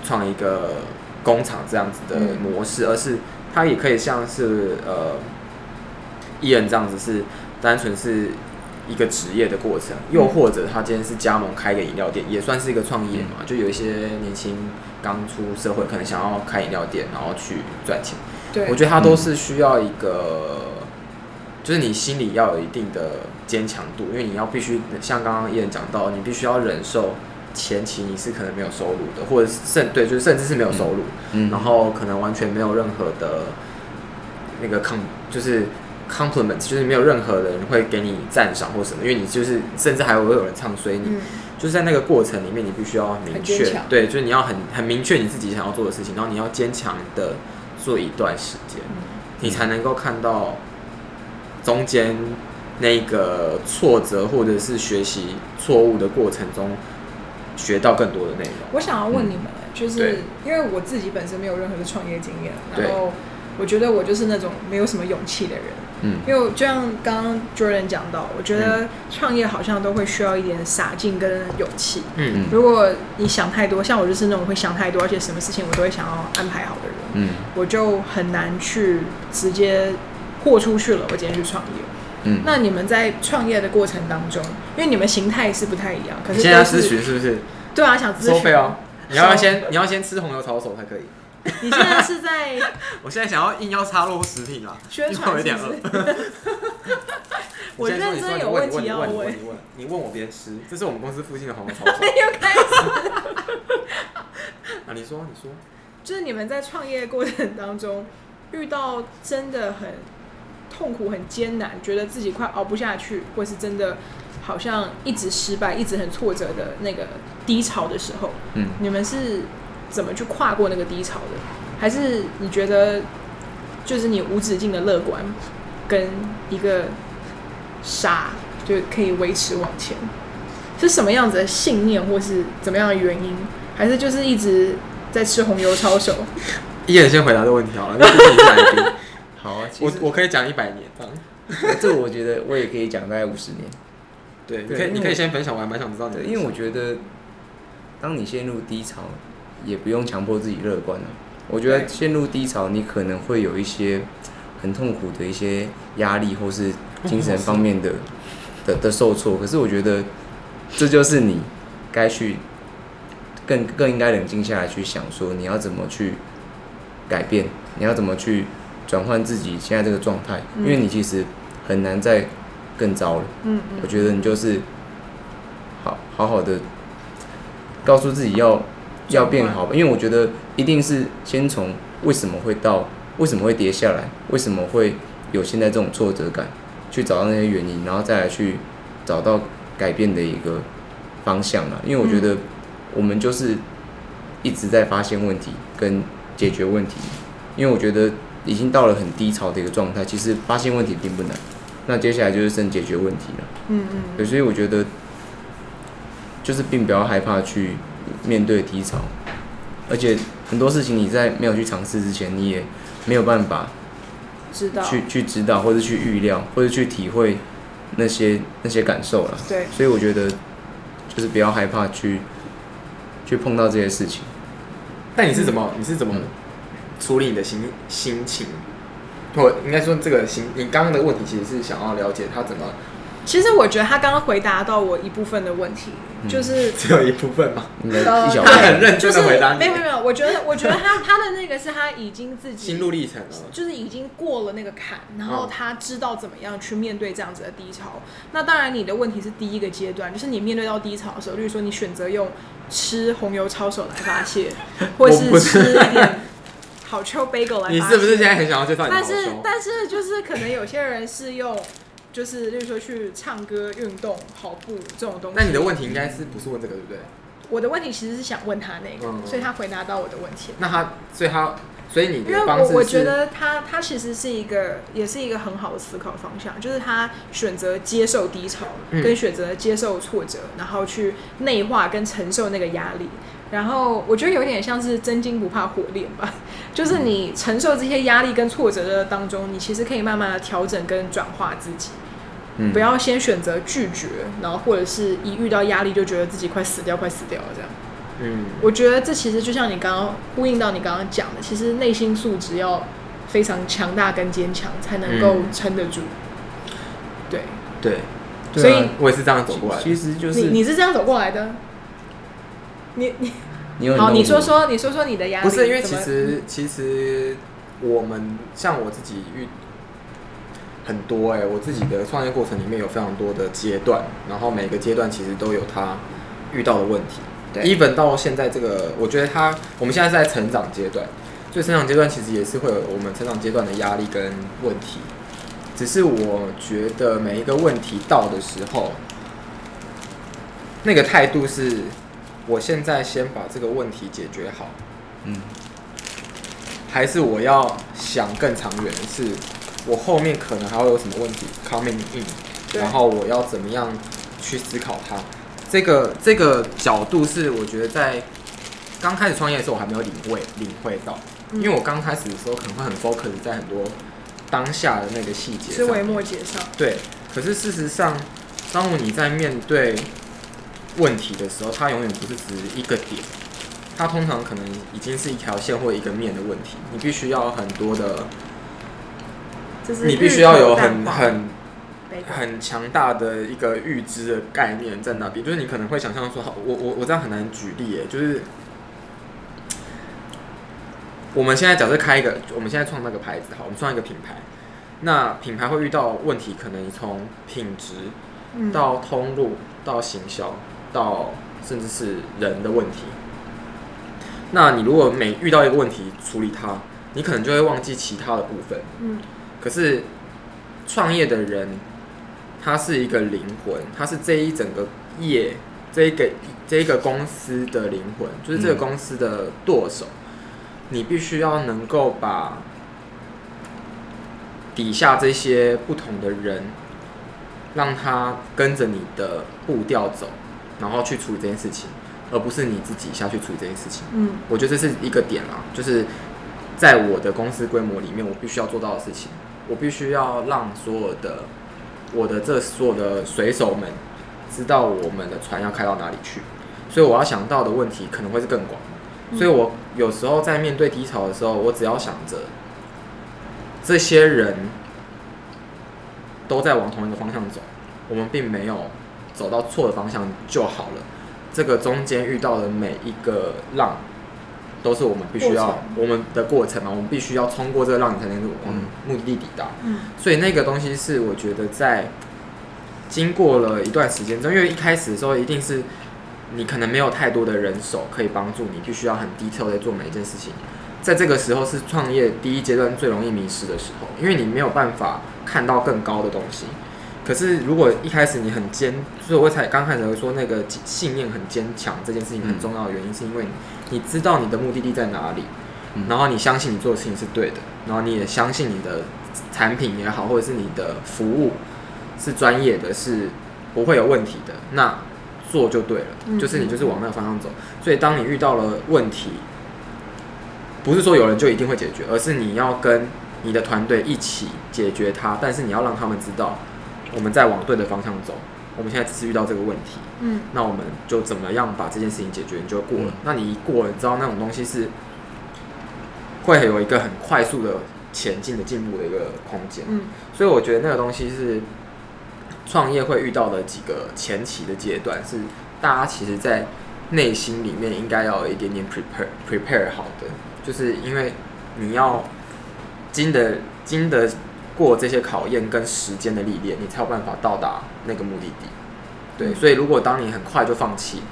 创一个工厂这样子的模式，嗯、而是。它也可以像是呃，艺人这样子，是单纯是一个职业的过程，又或者他今天是加盟开个饮料店，也算是一个创业嘛。就有一些年轻刚出社会，可能想要开饮料店，然后去赚钱。对，我觉得他都是需要一个，就是你心里要有一定的坚强度，因为你要必须像刚刚 Ian 讲到，你必须要忍受前期你是可能没有收入的，或者甚对，就是甚至是没有收入，嗯，然后可能完全没有任何的那个抗，就是。Compliment 就是没有任何人会给你赞赏或什么，因为你就是甚至还会有人唱衰你，嗯、就是在那个过程里面，你必须要明确，对，就是你要很很明确你自己想要做的事情，然后你要坚强的做一段时间，嗯、你才能够看到中间那个挫折或者是学习错误的过程中学到更多的内容。我想要问你们，嗯、就是因为我自己本身没有任何的创业经验，然后我觉得我就是那种没有什么勇气的人。嗯，因为就像刚刚 Jordan 讲到，我觉得创业好像都会需要一点傻劲跟勇气。嗯，如果你想太多，像我就是那种会想太多，而且什么事情我都会想要安排好的人。嗯，我就很难去直接豁出去了。我今天去创业。嗯，那你们在创业的过程当中，因为你们形态是不太一样，可是，是现在咨询是不是？对啊，想咨询收费哦。你要先你要先吃红油抄手才可以。你现在是在？我现在想要硬要插入食品啊，宣传是不是？我认真有问题要问。你问，你问我别吃，这是我们公司附近的红油抄手。又开始。啊，你说，你说，就是你们在创业过程当中遇到真的很痛苦、很艰难，觉得自己快熬不下去，或是真的好像一直失败、一直很挫折的那个低潮的时候，嗯，你们是？怎么去跨过那个低潮的？还是你觉得就是你无止境的乐观，跟一个傻就可以维持往前？是什么样子的信念，或是怎么样的原因？还是就是一直在吃红油抄手？一人先回答这个问题好了，那是你来宾。好啊，我我可以讲一百年这样。这我觉得我也可以讲大概五十年。对，你可以你可以先分享，我还蛮想知道你的。因为我觉得当你陷入低潮。也不用强迫自己乐观了。我觉得陷入低潮，你可能会有一些很痛苦的一些压力，或是精神方面的的 的受挫。可是我觉得这就是你该去更更应该冷静下来去想，说你要怎么去改变，你要怎么去转换自己现在这个状态，因为你其实很难再更糟了。嗯嗯。我觉得你就是好好好的告诉自己要。要变好吧，因为我觉得一定是先从为什么会到为什么会跌下来，为什么会有现在这种挫折感，去找到那些原因，然后再来去找到改变的一个方向啊。因为我觉得我们就是一直在发现问题跟解决问题，因为我觉得已经到了很低潮的一个状态，其实发现问题并不难，那接下来就是剩解决问题了。嗯嗯。对，所以我觉得就是并不要害怕去。面对低潮，而且很多事情你在没有去尝试之前，你也没有办法知道去去知道，或者去预料，或者去体会那些那些感受了。对，所以我觉得就是不要害怕去去碰到这些事情。但你是怎么你是怎么处理你的心心情？我应该说这个心，你刚刚的问题其实是想要了解他怎么。其实我觉得他刚刚回答到我一部分的问题，嗯、就是 只有一部分嘛。他很认真的回答你。没有没有，我觉得我觉得他他的那个是他已经自己心路历程了，就是已经过了那个坎，然后他知道怎么样去面对这样子的低潮。那当然，你的问题是第一个阶段，就是你面对到低潮的时候，例如说你选择用吃红油抄手来发泄，或是吃一点好秋 bagel 来发泄。你是不是现在很想要去发？但是但是就是可能有些人是用。就是，例如说去唱歌、运动、跑步这种东西。那你的问题应该是不是问这个，对不对？我的问题其实是想问他那个，嗯、所以他回答到我的问题。那他，所以他，所以你的因为我我觉得他他其实是一个，也是一个很好的思考方向，就是他选择接受低潮，跟选择接受挫折，嗯、然后去内化跟承受那个压力。然后我觉得有点像是真金不怕火炼吧，就是你承受这些压力跟挫折的当中，你其实可以慢慢的调整跟转化自己，嗯、不要先选择拒绝，然后或者是一遇到压力就觉得自己快死掉，快死掉了这样。嗯，我觉得这其实就像你刚刚呼应到你刚刚讲的，其实内心素质要非常强大跟坚强，才能够撑得住。嗯、对对，所以我也是这样走过来的。其实就是你你是这样走过来的，你你好，你说说，你说说你的压力。不是因为其实其实我们像我自己遇很多哎、我自己的创业过程里面有非常多的阶段，然后每个阶段其实都有他遇到的问题。对，even 到现在这个，我觉得他我们现在是在成长阶段，所以成长阶段其实也是会有我们成长阶段的压力跟问题。只是我觉得每一个问题到的时候，那个态度是，我现在先把这个问题解决好。嗯，还是我要想更长远的是，我后面可能还会有什么问题 coming in，然后我要怎么样去思考它。这个这个角度是我觉得在刚开始创业的时候我还没有领会领会到，嗯因为我刚开始的时候可能会很 focus 在很多当下的那个细节上枝微末节上，对，可是事实上，当你在面对问题的时候，它永远不是只一个点，它通常可能已经是一条线或一个面的问题。你必须要有很多的，就是你必须要有很很很强大的一个预知的概念在那边。就是你可能会想象说，好，我我我这样很难举例耶，就是我们现在假设开一个，我们现在创那个牌子，好，我们创一个品牌，那品牌会遇到问题，可能从品质。嗯到通路，到行销，到甚至是人的问题。那你如果每遇到一个问题处理它，你可能就会忘记其他的部分。嗯可是创业的人，他是一个灵魂，他是这一整个业，这一个这一个公司的灵魂，就是这个公司的舵手。你必须要能够把底下这些不同的人。让他跟着你的步调走，然后去处理这件事情，而不是你自己下去处理这件事情。嗯，我觉得这是一个点啦，就是在我的公司规模里面，我必须要做到的事情，我必须要让所有的我的这所有的水手们知道我们的船要开到哪里去，所以我要想到的问题可能会是更广。所以我有时候在面对低潮的时候，我只要想着这些人。都在往同一个方向走，我们并没有走到错的方向就好了。这个中间遇到的每一个浪，都是我们必须要我们的过程嘛，我们必须要通过这个浪，你才能往目的地抵达。嗯，所以那个东西是我觉得在经过了一段时间中，因为一开始的时候一定是你可能没有太多的人手可以帮助你，必须要很 detail 的做每一件事情。在这个时候是创业第一阶段最容易迷失的时候，因为你没有办法看到更高的东西。可是如果一开始你很坚，所以我才刚开始说那个信念很坚强，这件事情很重要的原因，是因为你知道你的目的地在哪里，然后你相信你做的事情是对的，然后你也相信你的产品也好，或者是你的服务是专业的，是不会有问题的，那做就对了，就是你就是往那个方向走。所以当你遇到了问题，不是说有人就一定会解决，而是你要跟你的团队一起解决它。但是你要让他们知道，我们在往对的方向走。我们现在只是遇到这个问题，嗯，那我们就怎么样把这件事情解决，你就过了。嗯、那你一过了，你知道那种东西是会有一个很快速的前进的进步的一个空间。嗯，所以我觉得那个东西是创业会遇到的几个前期的阶段，是大家其实在内心里面应该要有一点点 prepare prepare 好的。就是因为你要经得经得过这些考验跟时间的历练，你才有办法到达那个目的地。对，所以如果当你很快就放弃，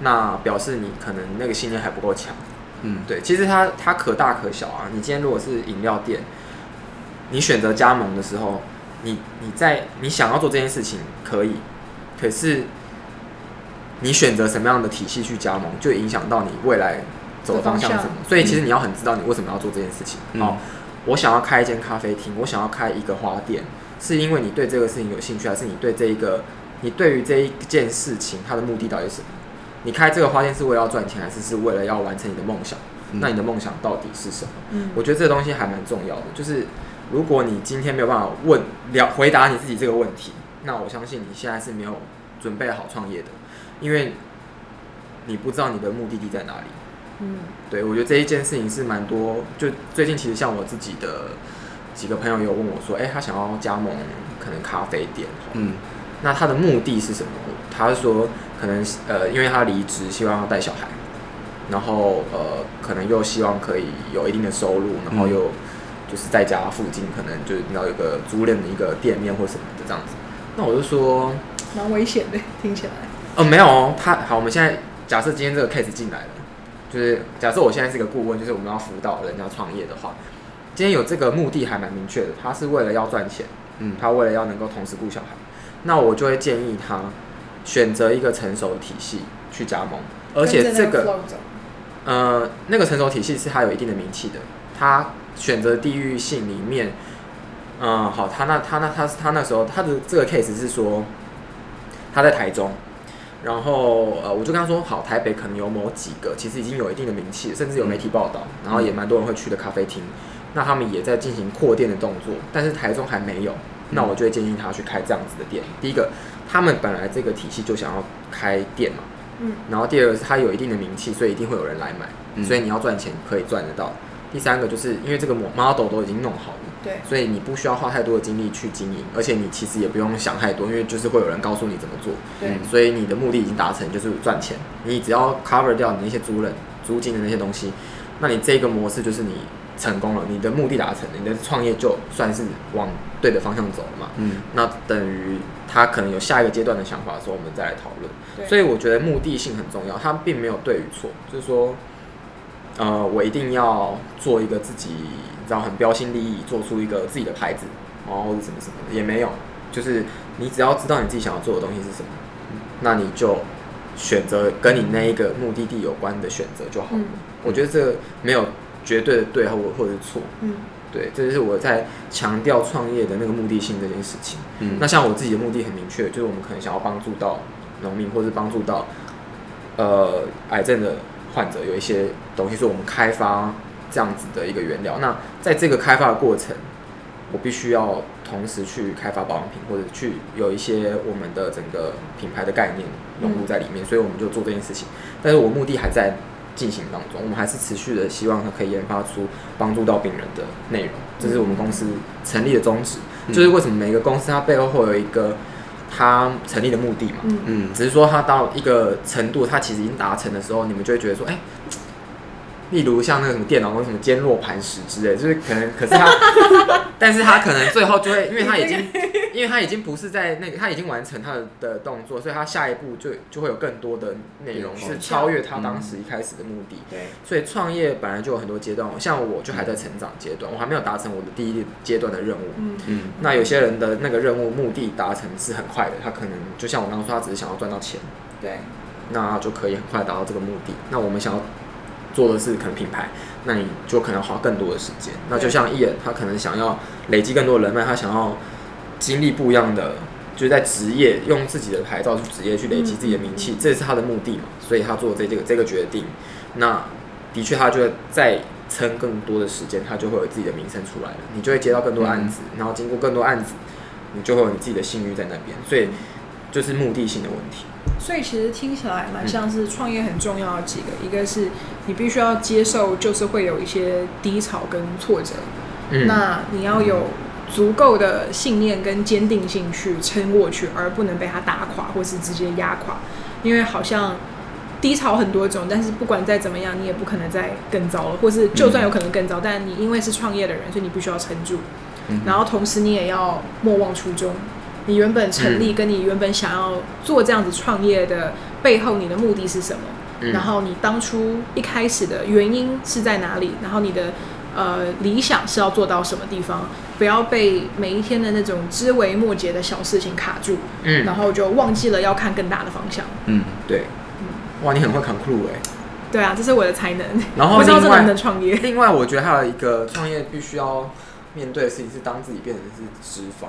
那表示你可能那个信念还不够强。嗯，对，其实它它可大可小啊。你今天如果是饮料店，你选择加盟的时候，你你在你想要做这件事情可以，可是你选择什么样的体系去加盟，就影响到你未来。走的方向是什么？所以其实你要很知道你为什么要做这件事情。好、嗯，我想要开一间咖啡厅，我想要开一个花店，是因为你对这个事情有兴趣，还是你对这一个，你对于这一件事情它的目的到底是什么？你开这个花店是为了要赚钱，还是是为了要完成你的梦想？嗯、那你的梦想到底是什么？嗯，我觉得这个东西还蛮重要的。就是如果你今天没有办法问了回答你自己这个问题，那我相信你现在是没有准备好创业的，因为你不知道你的目的地在哪里。嗯，对，我觉得这一件事情是蛮多。就最近其实像我自己的几个朋友有问我说，哎、欸，他想要加盟可能咖啡店，嗯，那他的目的是什么？他是说可能呃，因为他离职，希望要带小孩，然后呃，可能又希望可以有一定的收入，然后又就是在家附近可能就是要有个租赁的一个店面或什么的这样子。那我就说，蛮危险的，听起来。哦，没有哦，他好，我们现在假设今天这个 case 进来了，就是假设我现在是个顾问，就是我们要辅导人家创业的话，今天有这个目的还蛮明确的，他是为了要赚钱，嗯，他为了要能够同时顾小孩，那我就会建议他选择一个成熟的体系去加盟，而且这个，呃，那个成熟体系是他有一定的名气的，他选择地域性里面，嗯，好，他那他那他他那时候他的这个 case 是说他在台中。然后呃，我就跟他说，好，台北可能有某几个，其实已经有一定的名气，甚至有媒体报道，然后也蛮多人会去的咖啡厅，那他们也在进行扩店的动作，但是台中还没有，那我就会建议他去开这样子的店。第一个，他们本来这个体系就想要开店嘛，嗯，然后第二个是他有一定的名气，所以一定会有人来买，所以你要赚钱可以赚得到。第三个就是因为这个 model 都已经弄好了。对，所以你不需要花太多的精力去经营，而且你其实也不用想太多，因为就是会有人告诉你怎么做。对，所以你的目的已经达成，就是赚钱。你只要 cover 掉你那些租人、租金的那些东西，那你这个模式就是你成功了，你的目的达成了，你的创业就算是往对的方向走了嘛。嗯，那等于他可能有下一个阶段的想法的时候，我们再来讨论。所以我觉得目的性很重要，它并没有对与错，就是说，呃，我一定要做一个自己。然后很标新立异，做出一个自己的牌子，然后或者什么什么的也没有，就是你只要知道你自己想要做的东西是什么，那你就选择跟你那一个目的地有关的选择就好了。嗯、我觉得这个没有绝对的对或或者是错，嗯，对，这就是我在强调创业的那个目的性这件事情。嗯，那像我自己的目的很明确，就是我们可能想要帮助到农民，或者帮助到呃癌症的患者，有一些东西是我们开发。这样子的一个原料，那在这个开发的过程，我必须要同时去开发保养品，或者去有一些我们的整个品牌的概念融入在里面，所以我们就做这件事情。但是我目的还在进行当中，我们还是持续的希望它可以研发出帮助到病人的内容，这是我们公司成立的宗旨。就是为什么每个公司它背后会有一个它成立的目的嘛？嗯，只是说它到一个程度，它其实已经达成的时候，你们就会觉得说，哎。例如像那个什么电脑或什么坚若磐石之类，就是可能，可是他，但是他可能最后就会，因为他已经，因为他已经不是在那个，他已经完成他的的动作，所以他下一步就就会有更多的内容是超越他当时一开始的目的。对，所以创业本来就有很多阶段，像我就还在成长阶段，我还没有达成我的第一阶段的任务。嗯嗯。那有些人的那个任务目的达成是很快的，他可能就像我刚刚说，他只是想要赚到钱。对。那就可以很快达到这个目的。那我们想要。做的是可能品牌，那你就可能花更多的时间。那就像艺人，他可能想要累积更多的人脉，他想要经历不一样的，就是在职业用自己的牌照去职业去累积自己的名气，这是他的目的嘛。所以他做这这个这个决定，那的确他就会再撑更多的时间，他就会有自己的名声出来了。你就会接到更多案子，然后经过更多案子，你就会有你自己的信誉在那边。所以就是目的性的问题。所以其实听起来蛮像是创业很重要的几个，嗯、一个是你必须要接受，就是会有一些低潮跟挫折，嗯、那你要有足够的信念跟坚定性去撑过去，而不能被它打垮或是直接压垮，因为好像低潮很多种，但是不管再怎么样，你也不可能再更糟了，或是就算有可能更糟，嗯、但你因为是创业的人，所以你必须要撑住，嗯、然后同时你也要莫忘初衷。你原本成立，跟你原本想要做这样子创业的背后，你的目的是什么？嗯、然后你当初一开始的原因是在哪里？然后你的呃理想是要做到什么地方？不要被每一天的那种枝微末节的小事情卡住，嗯，然后就忘记了要看更大的方向。嗯，对，嗯，哇，你很会 conclude 哎，对啊，这是我的才能。然后 不知道这能不能创业？另外，我觉得还有一个创业必须要面对的事情是，当自己变成是脂肪。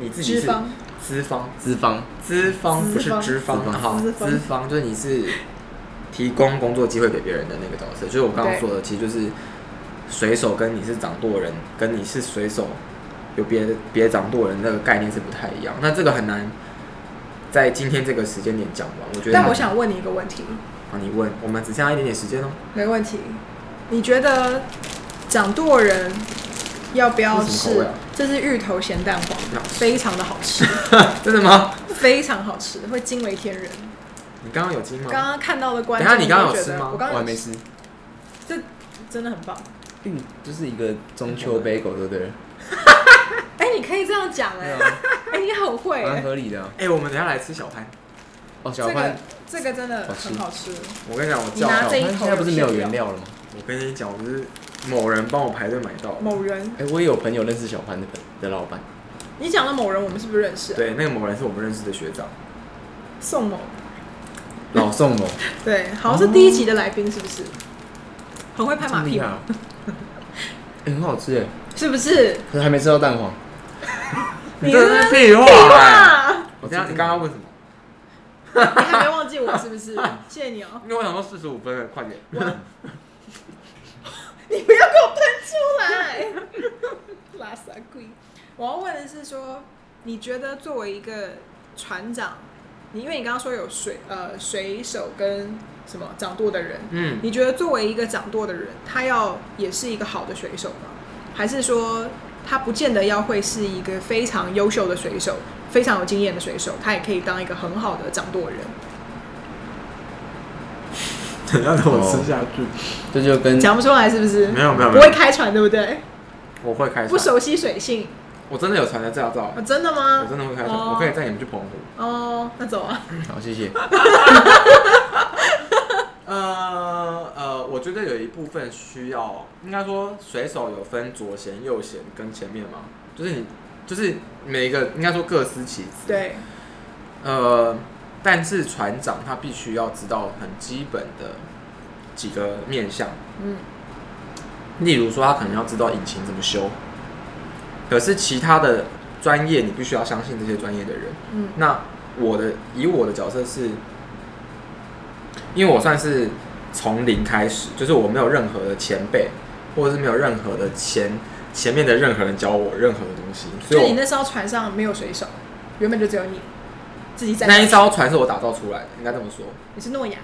你自己是资方，资方，资方，资方不是脂肪，哈，资方就是你是提供工作机会给别人的那个角色，就是我刚刚说的，其实就是水手跟你是掌舵人，跟你是水手有别的别掌舵人那个概念是不太一样。那这个很难在今天这个时间点讲完，我觉得。但我想问你一个问题。啊，你问，我们只剩下一点点时间哦。没问题。你觉得掌舵人要不要是？这是芋头咸蛋黄，非常的好吃。真的吗？非常好吃，会惊为天人。你刚刚有惊吗？刚刚看到的观众，等下你刚刚有吃吗？我刚刚还没吃。这真的很棒。嗯，就是一个中秋 bagel，对不对？哎，你可以这样讲哎，哎，你好会，蛮合理的。哎，我们等下来吃小潘。哦，小潘，这个真的很好吃。我跟你讲，我叫小潘现在不是没有原料了吗？我跟你讲，我是某人帮我排队买到。某人？哎，我也有朋友认识小潘的的老板。你讲的某人，我们是不是认识？对，那个某人是我们认识的学长，宋某。老宋某。对，好像是第一集的来宾，是不是？很会拍马屁吗？很好吃哎，是不是？可是还没吃到蛋黄。你这是屁话！我这样，你刚刚问什么？你还没忘记我是不是？谢谢你哦。因为我想说四十五分了，快点。你不要给我喷出来！拉萨贵。我要问的是说，你觉得作为一个船长，你因为你刚刚说有水呃水手跟什么掌舵的人，嗯，你觉得作为一个掌舵的人，他要也是一个好的水手吗？还是说他不见得要会是一个非常优秀的水手，非常有经验的水手，他也可以当一个很好的掌舵人？等下等我吃下去，这就跟讲不出来是不是？没有没有，不会开船对不对？我会开船，不熟悉水性。我真的有船的驾照。真的吗？我真的会开船，我可以载你们去澎湖。哦，那走啊。好，谢谢。呃呃，我觉得有一部分需要，应该说水手有分左舷、右舷跟前面嘛，就是你就是每一个应该说各司其职。对。呃。但是船长他必须要知道很基本的几个面向，嗯，例如说他可能要知道引擎怎么修，可是其他的专业你必须要相信这些专业的人，嗯，那我的以我的角色是，因为我算是从零开始，就是我没有任何的前辈，或者是没有任何的前前面的任何人教我任何的东西，所以你那艘船上没有水手，原本就只有你。那一艘船是我打造出来的，应该这么说。你是诺亚？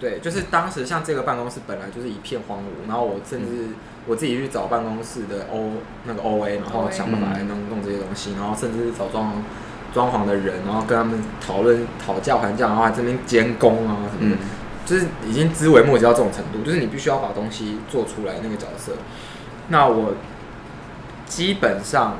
对，就是当时像这个办公室本来就是一片荒芜，然后我甚至我自己去找办公室的 O 那个 OA，然后想办法来弄弄这些东西，然后甚至是找装装潢的人，然后跟他们讨论讨价还价，然后还这边监工啊什么的，就是已经枝微末节到这种程度，就是你必须要把东西做出来那个角色。那我基本上。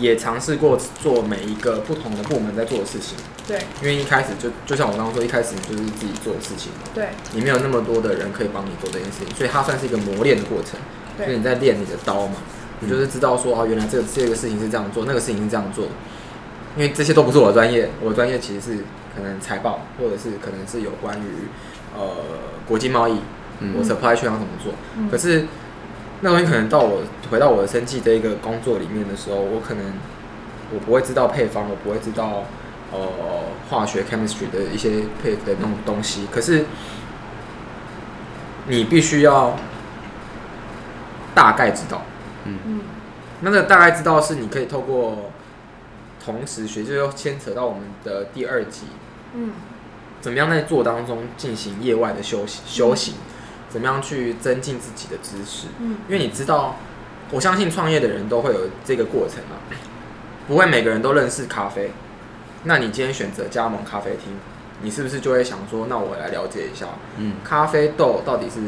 也尝试过做每一个不同的部门在做的事情，对，因为一开始就就像我刚刚说，一开始你就是自己做的事情嘛，对，你没有那么多的人可以帮你做这件事情，所以它算是一个磨练的过程，对，所以你在练你的刀嘛，你就是知道说啊，原来这个这个事情是这样做，那个事情是这样做，因为这些都不是我的专业，我的专业其实是可能财报，或者是可能是有关于呃国际贸易，嗯，我 supply chain 要怎么做，嗯，可是。那东西可能到我回到我的生计这一个工作里面的时候，我可能我不会知道配方，我不会知道呃化学 chemistry 的一些配的那种东西。可是你必须要大概知道，嗯嗯，那个大概知道是你可以透过同时学，就又牵扯到我们的第二集，嗯，怎么样在做当中进行业外的休息休息。怎么样去增进自己的知识？嗯，因为你知道，我相信创业的人都会有这个过程啊，不会每个人都认识咖啡。那你今天选择加盟咖啡厅，你是不是就会想说，那我来了解一下，嗯，咖啡豆到底是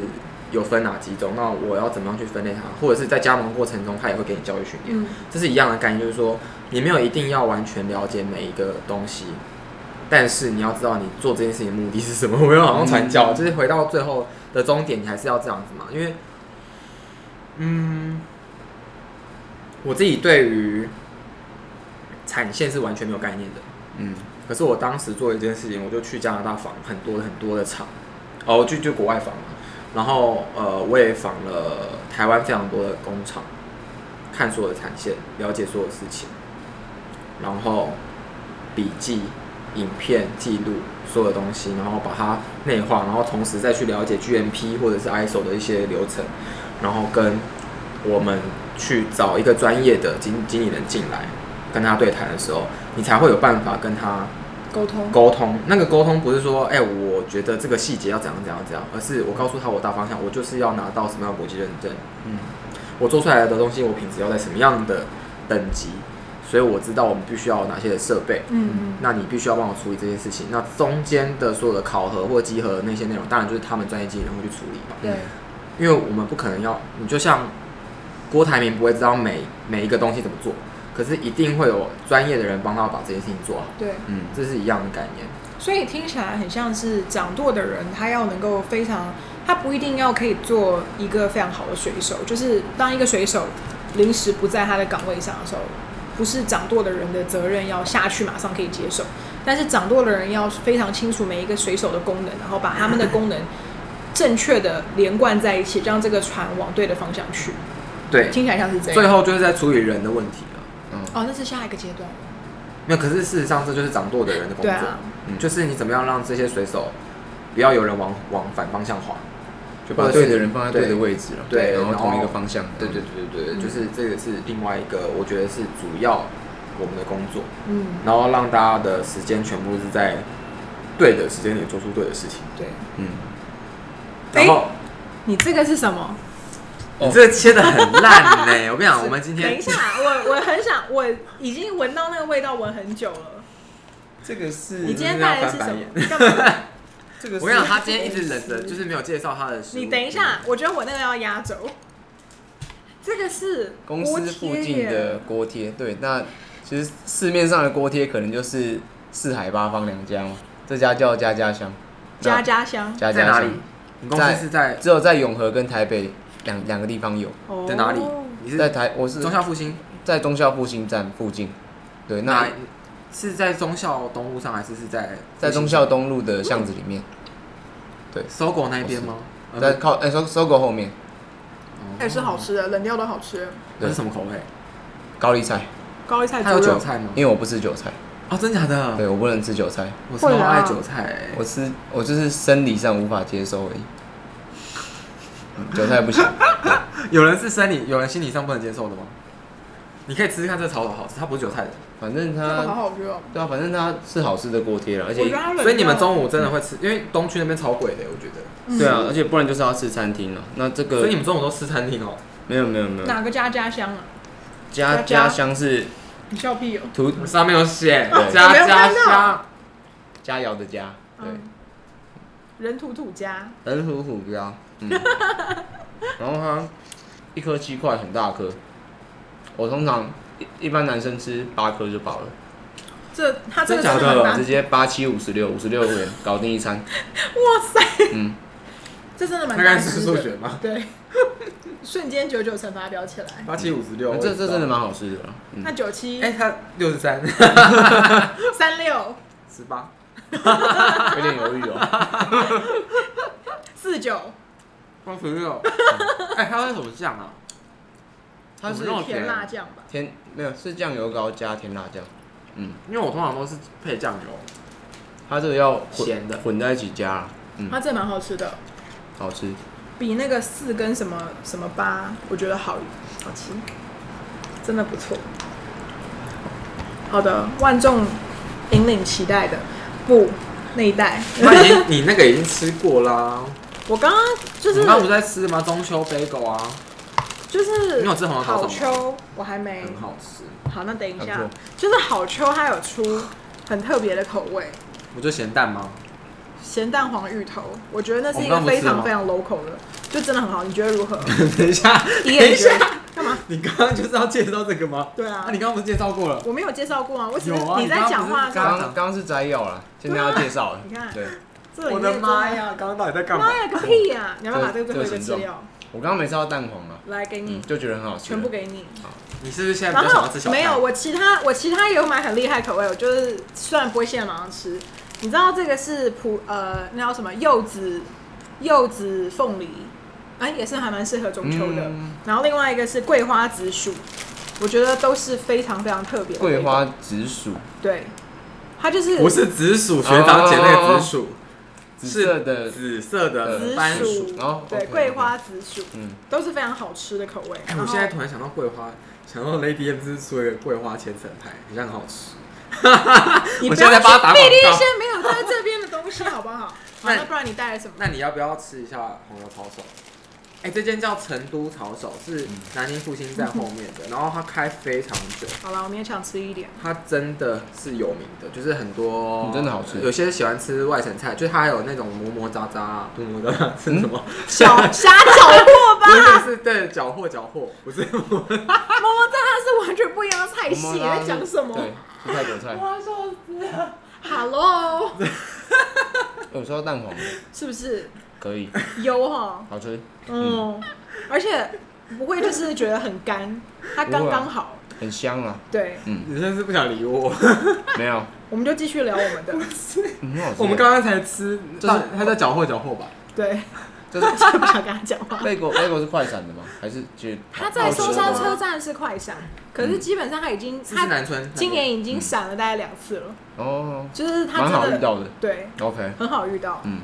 有分哪几种？那我要怎么样去分类它？或者是在加盟过程中，他也会给你教育训练。嗯，这是一样的概念，就是说，你没有一定要完全了解每一个东西，但是你要知道你做这件事情的目的是什么。我没有好像传教，就是回到最后。的终点，你还是要这样子嘛？因为，嗯，我自己对于产线是完全没有概念的，嗯。可是我当时做一件事情，我就去加拿大访很多很多的厂，哦，就就国外访嘛。然后呃，我也访了台湾非常多的工厂，看所有的产线，了解所有事情，然后笔记、影片记录。所有的东西，然后把它内化，然后同时再去了解 GMP 或者是 ISO 的一些流程，然后跟我们去找一个专业的经经理人进来跟他对谈的时候，你才会有办法跟他沟通沟通。那个沟通不是说，哎，我觉得这个细节要怎样怎样怎样，而是我告诉他我大方向，我就是要拿到什么样的国际认证。嗯，我做出来的东西，我品质要在什么样的等级，所以我知道我们必须要有哪些的设备。嗯嗯。那你必须要帮我处理这件事情。那中间的所有的考核或集合的那些内容，当然就是他们专业经理人会去处理嘛。对。因为我们不可能要，你就像郭台铭不会知道每每一个东西怎么做，可是一定会有专业的人帮他把这件事情做好。对，嗯，这是一样的概念。所以听起来很像是掌舵的人，他要能够非常，他不一定要可以做一个非常好的水手，就是当一个水手临时不在他的岗位上的时候，不是掌舵的人的责任要下去马上可以接手，但是掌舵的人要非常清楚每一个水手的功能，然后把他们的功能。正确的连贯在一起，让这个船往对的方向去。对，听起来像是这样。最后就是在处理人的问题了。嗯，哦，那是下一个阶段。没有，可是事实上这就是掌舵的人的工作。嗯，就是你怎么样让这些水手不要有人往往反方向滑，就把对的人放在对的位置了。对，然后同一个方向。对对对对对，就是这个是另外一个，我觉得是主要我们的工作。嗯，然后让大家的时间全部是在对的时间里做出对的事情。对，嗯。然后，你这个是什么？你这个切的很烂呢！我跟你讲，我们今天等一下，我我很想，我已经闻到那个味道闻很久了。这个是你今天带的是什么？这个我跟你讲，他今天一直 忍着，就是没有介绍他的食物。你等一下，我觉得我那个要压轴。这个是公司附近的锅贴，对，那其实市面上的锅贴可能就是四海八方两家嘛，这家叫家家香。家家香在哪里？你公司是在只有在永和跟台北两两个地方有。在哪里？你是在台？我是中校复兴，在中校复兴站附近。对，那是在忠孝东路上，还是是在在忠孝东路的巷子里面？对，搜狗那边吗？在靠哎，搜搜狗后面。也是好吃的，冷掉都好吃。这是什么口味？高丽菜。高丽菜。它有韭菜吗？因为我不吃韭菜。哦，真假的？对，我不能吃韭菜，我超爱韭菜。我吃，我就是生理上无法接受而已。韭菜不行。有人是生理，有人心理上不能接受的吗？你可以吃吃看，这个炒的好吃，它不是韭菜的。反正它好好吃哦。对啊，反正它是好吃的锅贴了，而且所以你们中午真的会吃，因为东区那边超贵的，我觉得。对啊，而且不然就是要吃餐厅了。那这个，所以你们中午都吃餐厅哦？没有没有没有。哪个家家乡啊？家家乡是。你笑屁哦！图上面有写家家乡，佳肴的家，对，人土土家，人土土家，嗯，然后它一颗鸡块很大颗，我通常一一般男生吃八颗就饱了。这他真的假的？直接八七五十六，五十六元搞定一餐。哇塞！嗯，这真的蛮大概是。数学吗？对。瞬间九九乘法表起来，八七五十六，这这真的蛮好吃的。那九七，哎，他六十三，三六十八，有点犹豫哦。四九，八十六，哎，他是什么酱啊？它是甜辣酱吧？甜没有，是酱油膏加甜辣酱。嗯，因为我通常都是配酱油，它这个要咸的混在一起加。嗯，它这蛮好吃的，好吃。比那个四跟什么什么八，我觉得好好吃，真的不错。好的，万众引领期待的不那一代，那已经你那个已经吃过啦。我刚刚就是你刚刚不在吃吗？中秋贝果啊，就是你有吃红豆好秋，我还没很好吃。好，那等一下，就是好秋它有出很特别的口味，我就咸蛋吗？咸蛋黄芋头，我觉得那是一个非常非常 local 的，就真的很好。你觉得如何？等一下，等一下，干嘛？你刚刚就是要介绍这个吗？对啊。那你刚刚不是介绍过了？我没有介绍过啊，我只是你在讲话。刚刚刚刚是摘要了，现在要介绍了。你看，对，我的妈呀！刚刚到底在干嘛？妈呀，个屁呀！你要不要把这个最后一个吃掉？我刚刚没吃到蛋黄啊。来，给你，就觉得很好吃，全部给你。好，你是不是现在比较想要吃小菜？没有，我其他我其他也有买很厉害口味，我就是虽然不会现在马上吃。你知道这个是普呃，那叫什么柚子柚子凤梨，哎，也是还蛮适合中秋的。嗯、然后另外一个是桂花紫薯，我觉得都是非常非常特别的。桂花紫薯，对，它就是不是紫薯，学长姐那个紫薯，紫色的紫色的紫薯，对，桂花紫薯，嗯，都是非常好吃的口味。哎，我现在突然想到桂花，想到 Lady M 是出一个桂花千层派，好像很好吃。你 不要去费力一些没有在这边的东西，好不好？那不然你带来什么？那你要不要吃一下红油抄手？哎、欸，这间叫成都炒手，是南京复兴站后面的，然后它开非常久。好了，我们也想吃一点。它真的是有名的，就是很多、嗯、真的好吃。有些喜欢吃外省菜，就是它还有那种磨磨渣渣、磨磨渣渣是什么？小虾饺货吧？不是，是对，饺货饺货，不是磨磨渣渣是完全不一样的菜系。在讲什么？对，蔬菜韭菜。我要笑死了。Hello。有时候蛋黄是不是？可以。有哈。好吃。嗯，而且不会就是觉得很干，它刚刚好，很香啊。对，嗯，你现在是不想理我？没有，我们就继续聊我们的。我们刚刚才吃，就是他在搅和搅和吧？对，就是不想跟他讲话。贝果贝果是快闪的吗？还是其实他在松山车站是快闪，可是基本上他已经他南村今年已经闪了大概两次了。哦，就是他蛮好遇到的。对，OK，很好遇到。嗯。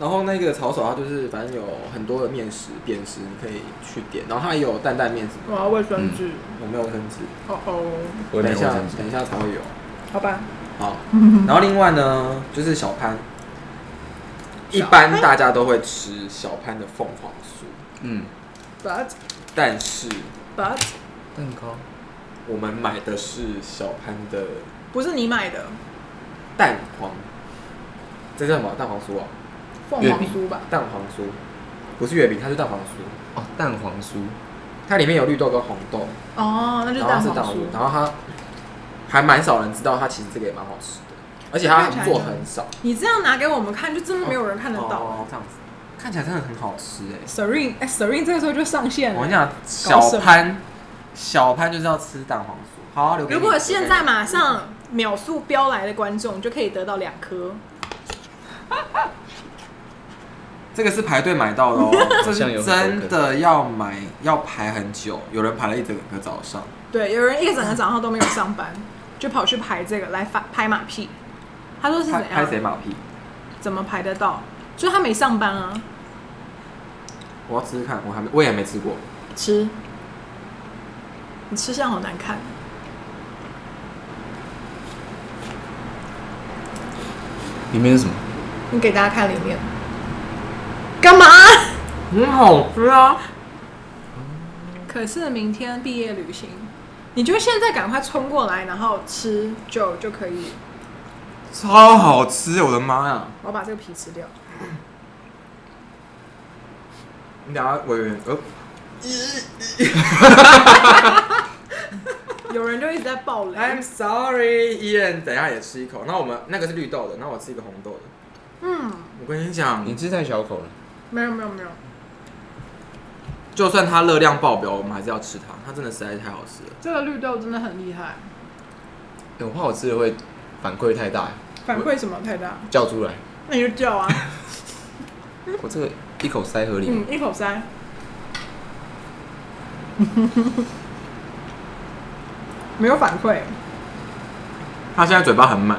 然后那个炒手，它就是反正有很多的面食、扁食，你可以去点。然后它也有担担面什么。我要卫生纸。我没有卫生纸。哦哦。等一下，等一下才会有。好吧。好。然后另外呢，就是小潘。一般大家都会吃小潘的凤凰酥。嗯。But。但是。But。蛋糕。我们买的是小潘的。不是你买的。蛋黄。这叫什么？蛋黄酥啊？凤凰酥吧？蛋黄酥，不是月饼，它是蛋黄酥。哦，蛋黄酥，它里面有绿豆跟红豆。哦，那就是蛋黄酥。然后它还蛮少人知道，它其实这个也蛮好吃的，而且它做很少。你这样拿给我们看，就真的没有人看得到。哦，这样子，看起来真的很好吃哎。Serene，哎，Serene 这个时候就上线了。我跟你讲，小潘，小潘就是要吃蛋黄酥。好，留给你。如果现在马上秒速飙来的观众，就可以得到两颗。这个是排队买到的哦，这是真的要买要排很久，有人排了一整个早上。对，有人一整个早上都没有上班，就跑去排这个来发拍马屁。他说是怎样？拍谁马屁？怎么排得到？就他没上班啊。我要吃吃看，我还没，我也没吃过。吃，你吃相好难看。里面是什么？你给大家看里面。干嘛？很好吃啊！可是明天毕业旅行，你就现在赶快冲过来，然后吃就就可以。超好吃！我的妈呀！我要把这个皮吃掉。你等下委员呃，有人就一直在爆雷。I'm sorry，伊人，等下也吃一口。那我们那个是绿豆的，那我吃一个红豆的。嗯，我跟你讲，你吃太小口了。没有没有没有，就算它热量爆表，我们还是要吃它。它真的实在是太好吃了。这个绿豆真的很厉害。我怕我吃的会反馈太大。反馈什么太大？叫出来。那你就叫啊。我这个一口塞河里。嗯，一口塞。没有反馈。他现在嘴巴很满。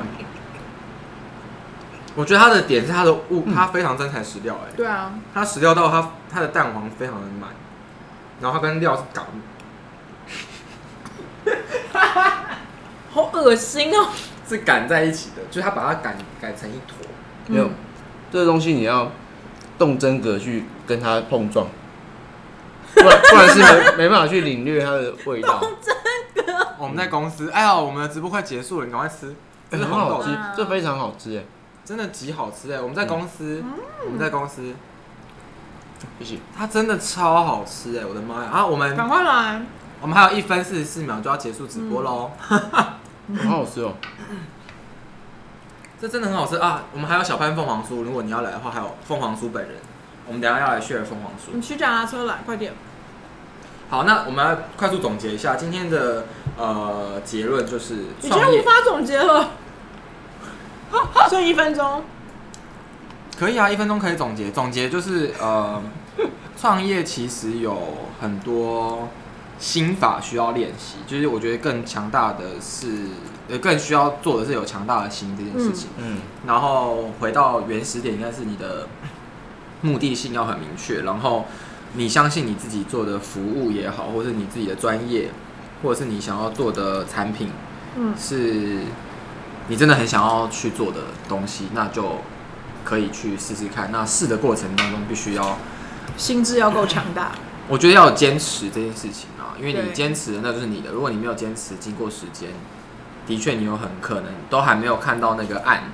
我觉得它的点是它的物，它非常真材实料哎。对啊，它实料到它它的蛋黄非常的满，然后它跟料是擀，好恶心哦！是擀在一起的，就是它把它擀擀成一坨。没有，这个东西你要动真格去跟它碰撞，不然不然是没没办法去领略它的味道。动真格。我们在公司，哎呀，我们的直播快结束了，你赶快吃，这很好吃，这非常好吃哎。真的极好吃哎！我们在公司，嗯、我们在公司，不行，它真的超好吃哎！我的妈呀！啊，我们赶快来，我们还有一分四十四秒就要结束直播喽，嗯、好好吃哦！这真的很好吃啊！我们还有小潘凤凰酥，如果你要来的话，还有凤凰酥本人，我们等下要来 share 凤凰酥。你去脚踏车来，快点！好，那我们要快速总结一下今天的呃结论，就是已经无法总结了。剩一分钟，可以啊，一分钟可以总结。总结就是，呃，创业其实有很多心法需要练习。就是我觉得更强大的是，呃，更需要做的是有强大的心这件事情。嗯。然后回到原始点，应该是你的目的性要很明确。然后你相信你自己做的服务也好，或是你自己的专业，或者是你想要做的产品，嗯，是。你真的很想要去做的东西，那就可以去试试看。那试的过程当中，必须要心智要够强大。我觉得要有坚持这件事情啊，因为你坚持那就是你的。如果你没有坚持，经过时间，的确你有很可能都还没有看到那个岸，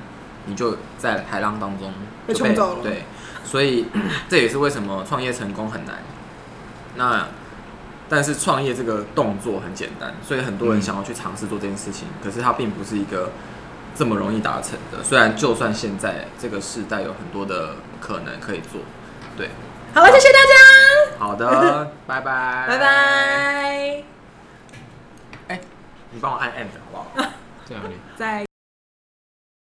你就在海浪当中被冲走了。对，所以这也是为什么创业成功很难。那但是创业这个动作很简单，所以很多人想要去尝试做这件事情，可是它并不是一个这么容易达成的。虽然就算现在这个时代有很多的可能可以做，对。好了，谢谢大家。好的，拜拜，拜拜。哎，你帮我按 end 好不好？在哪里？在。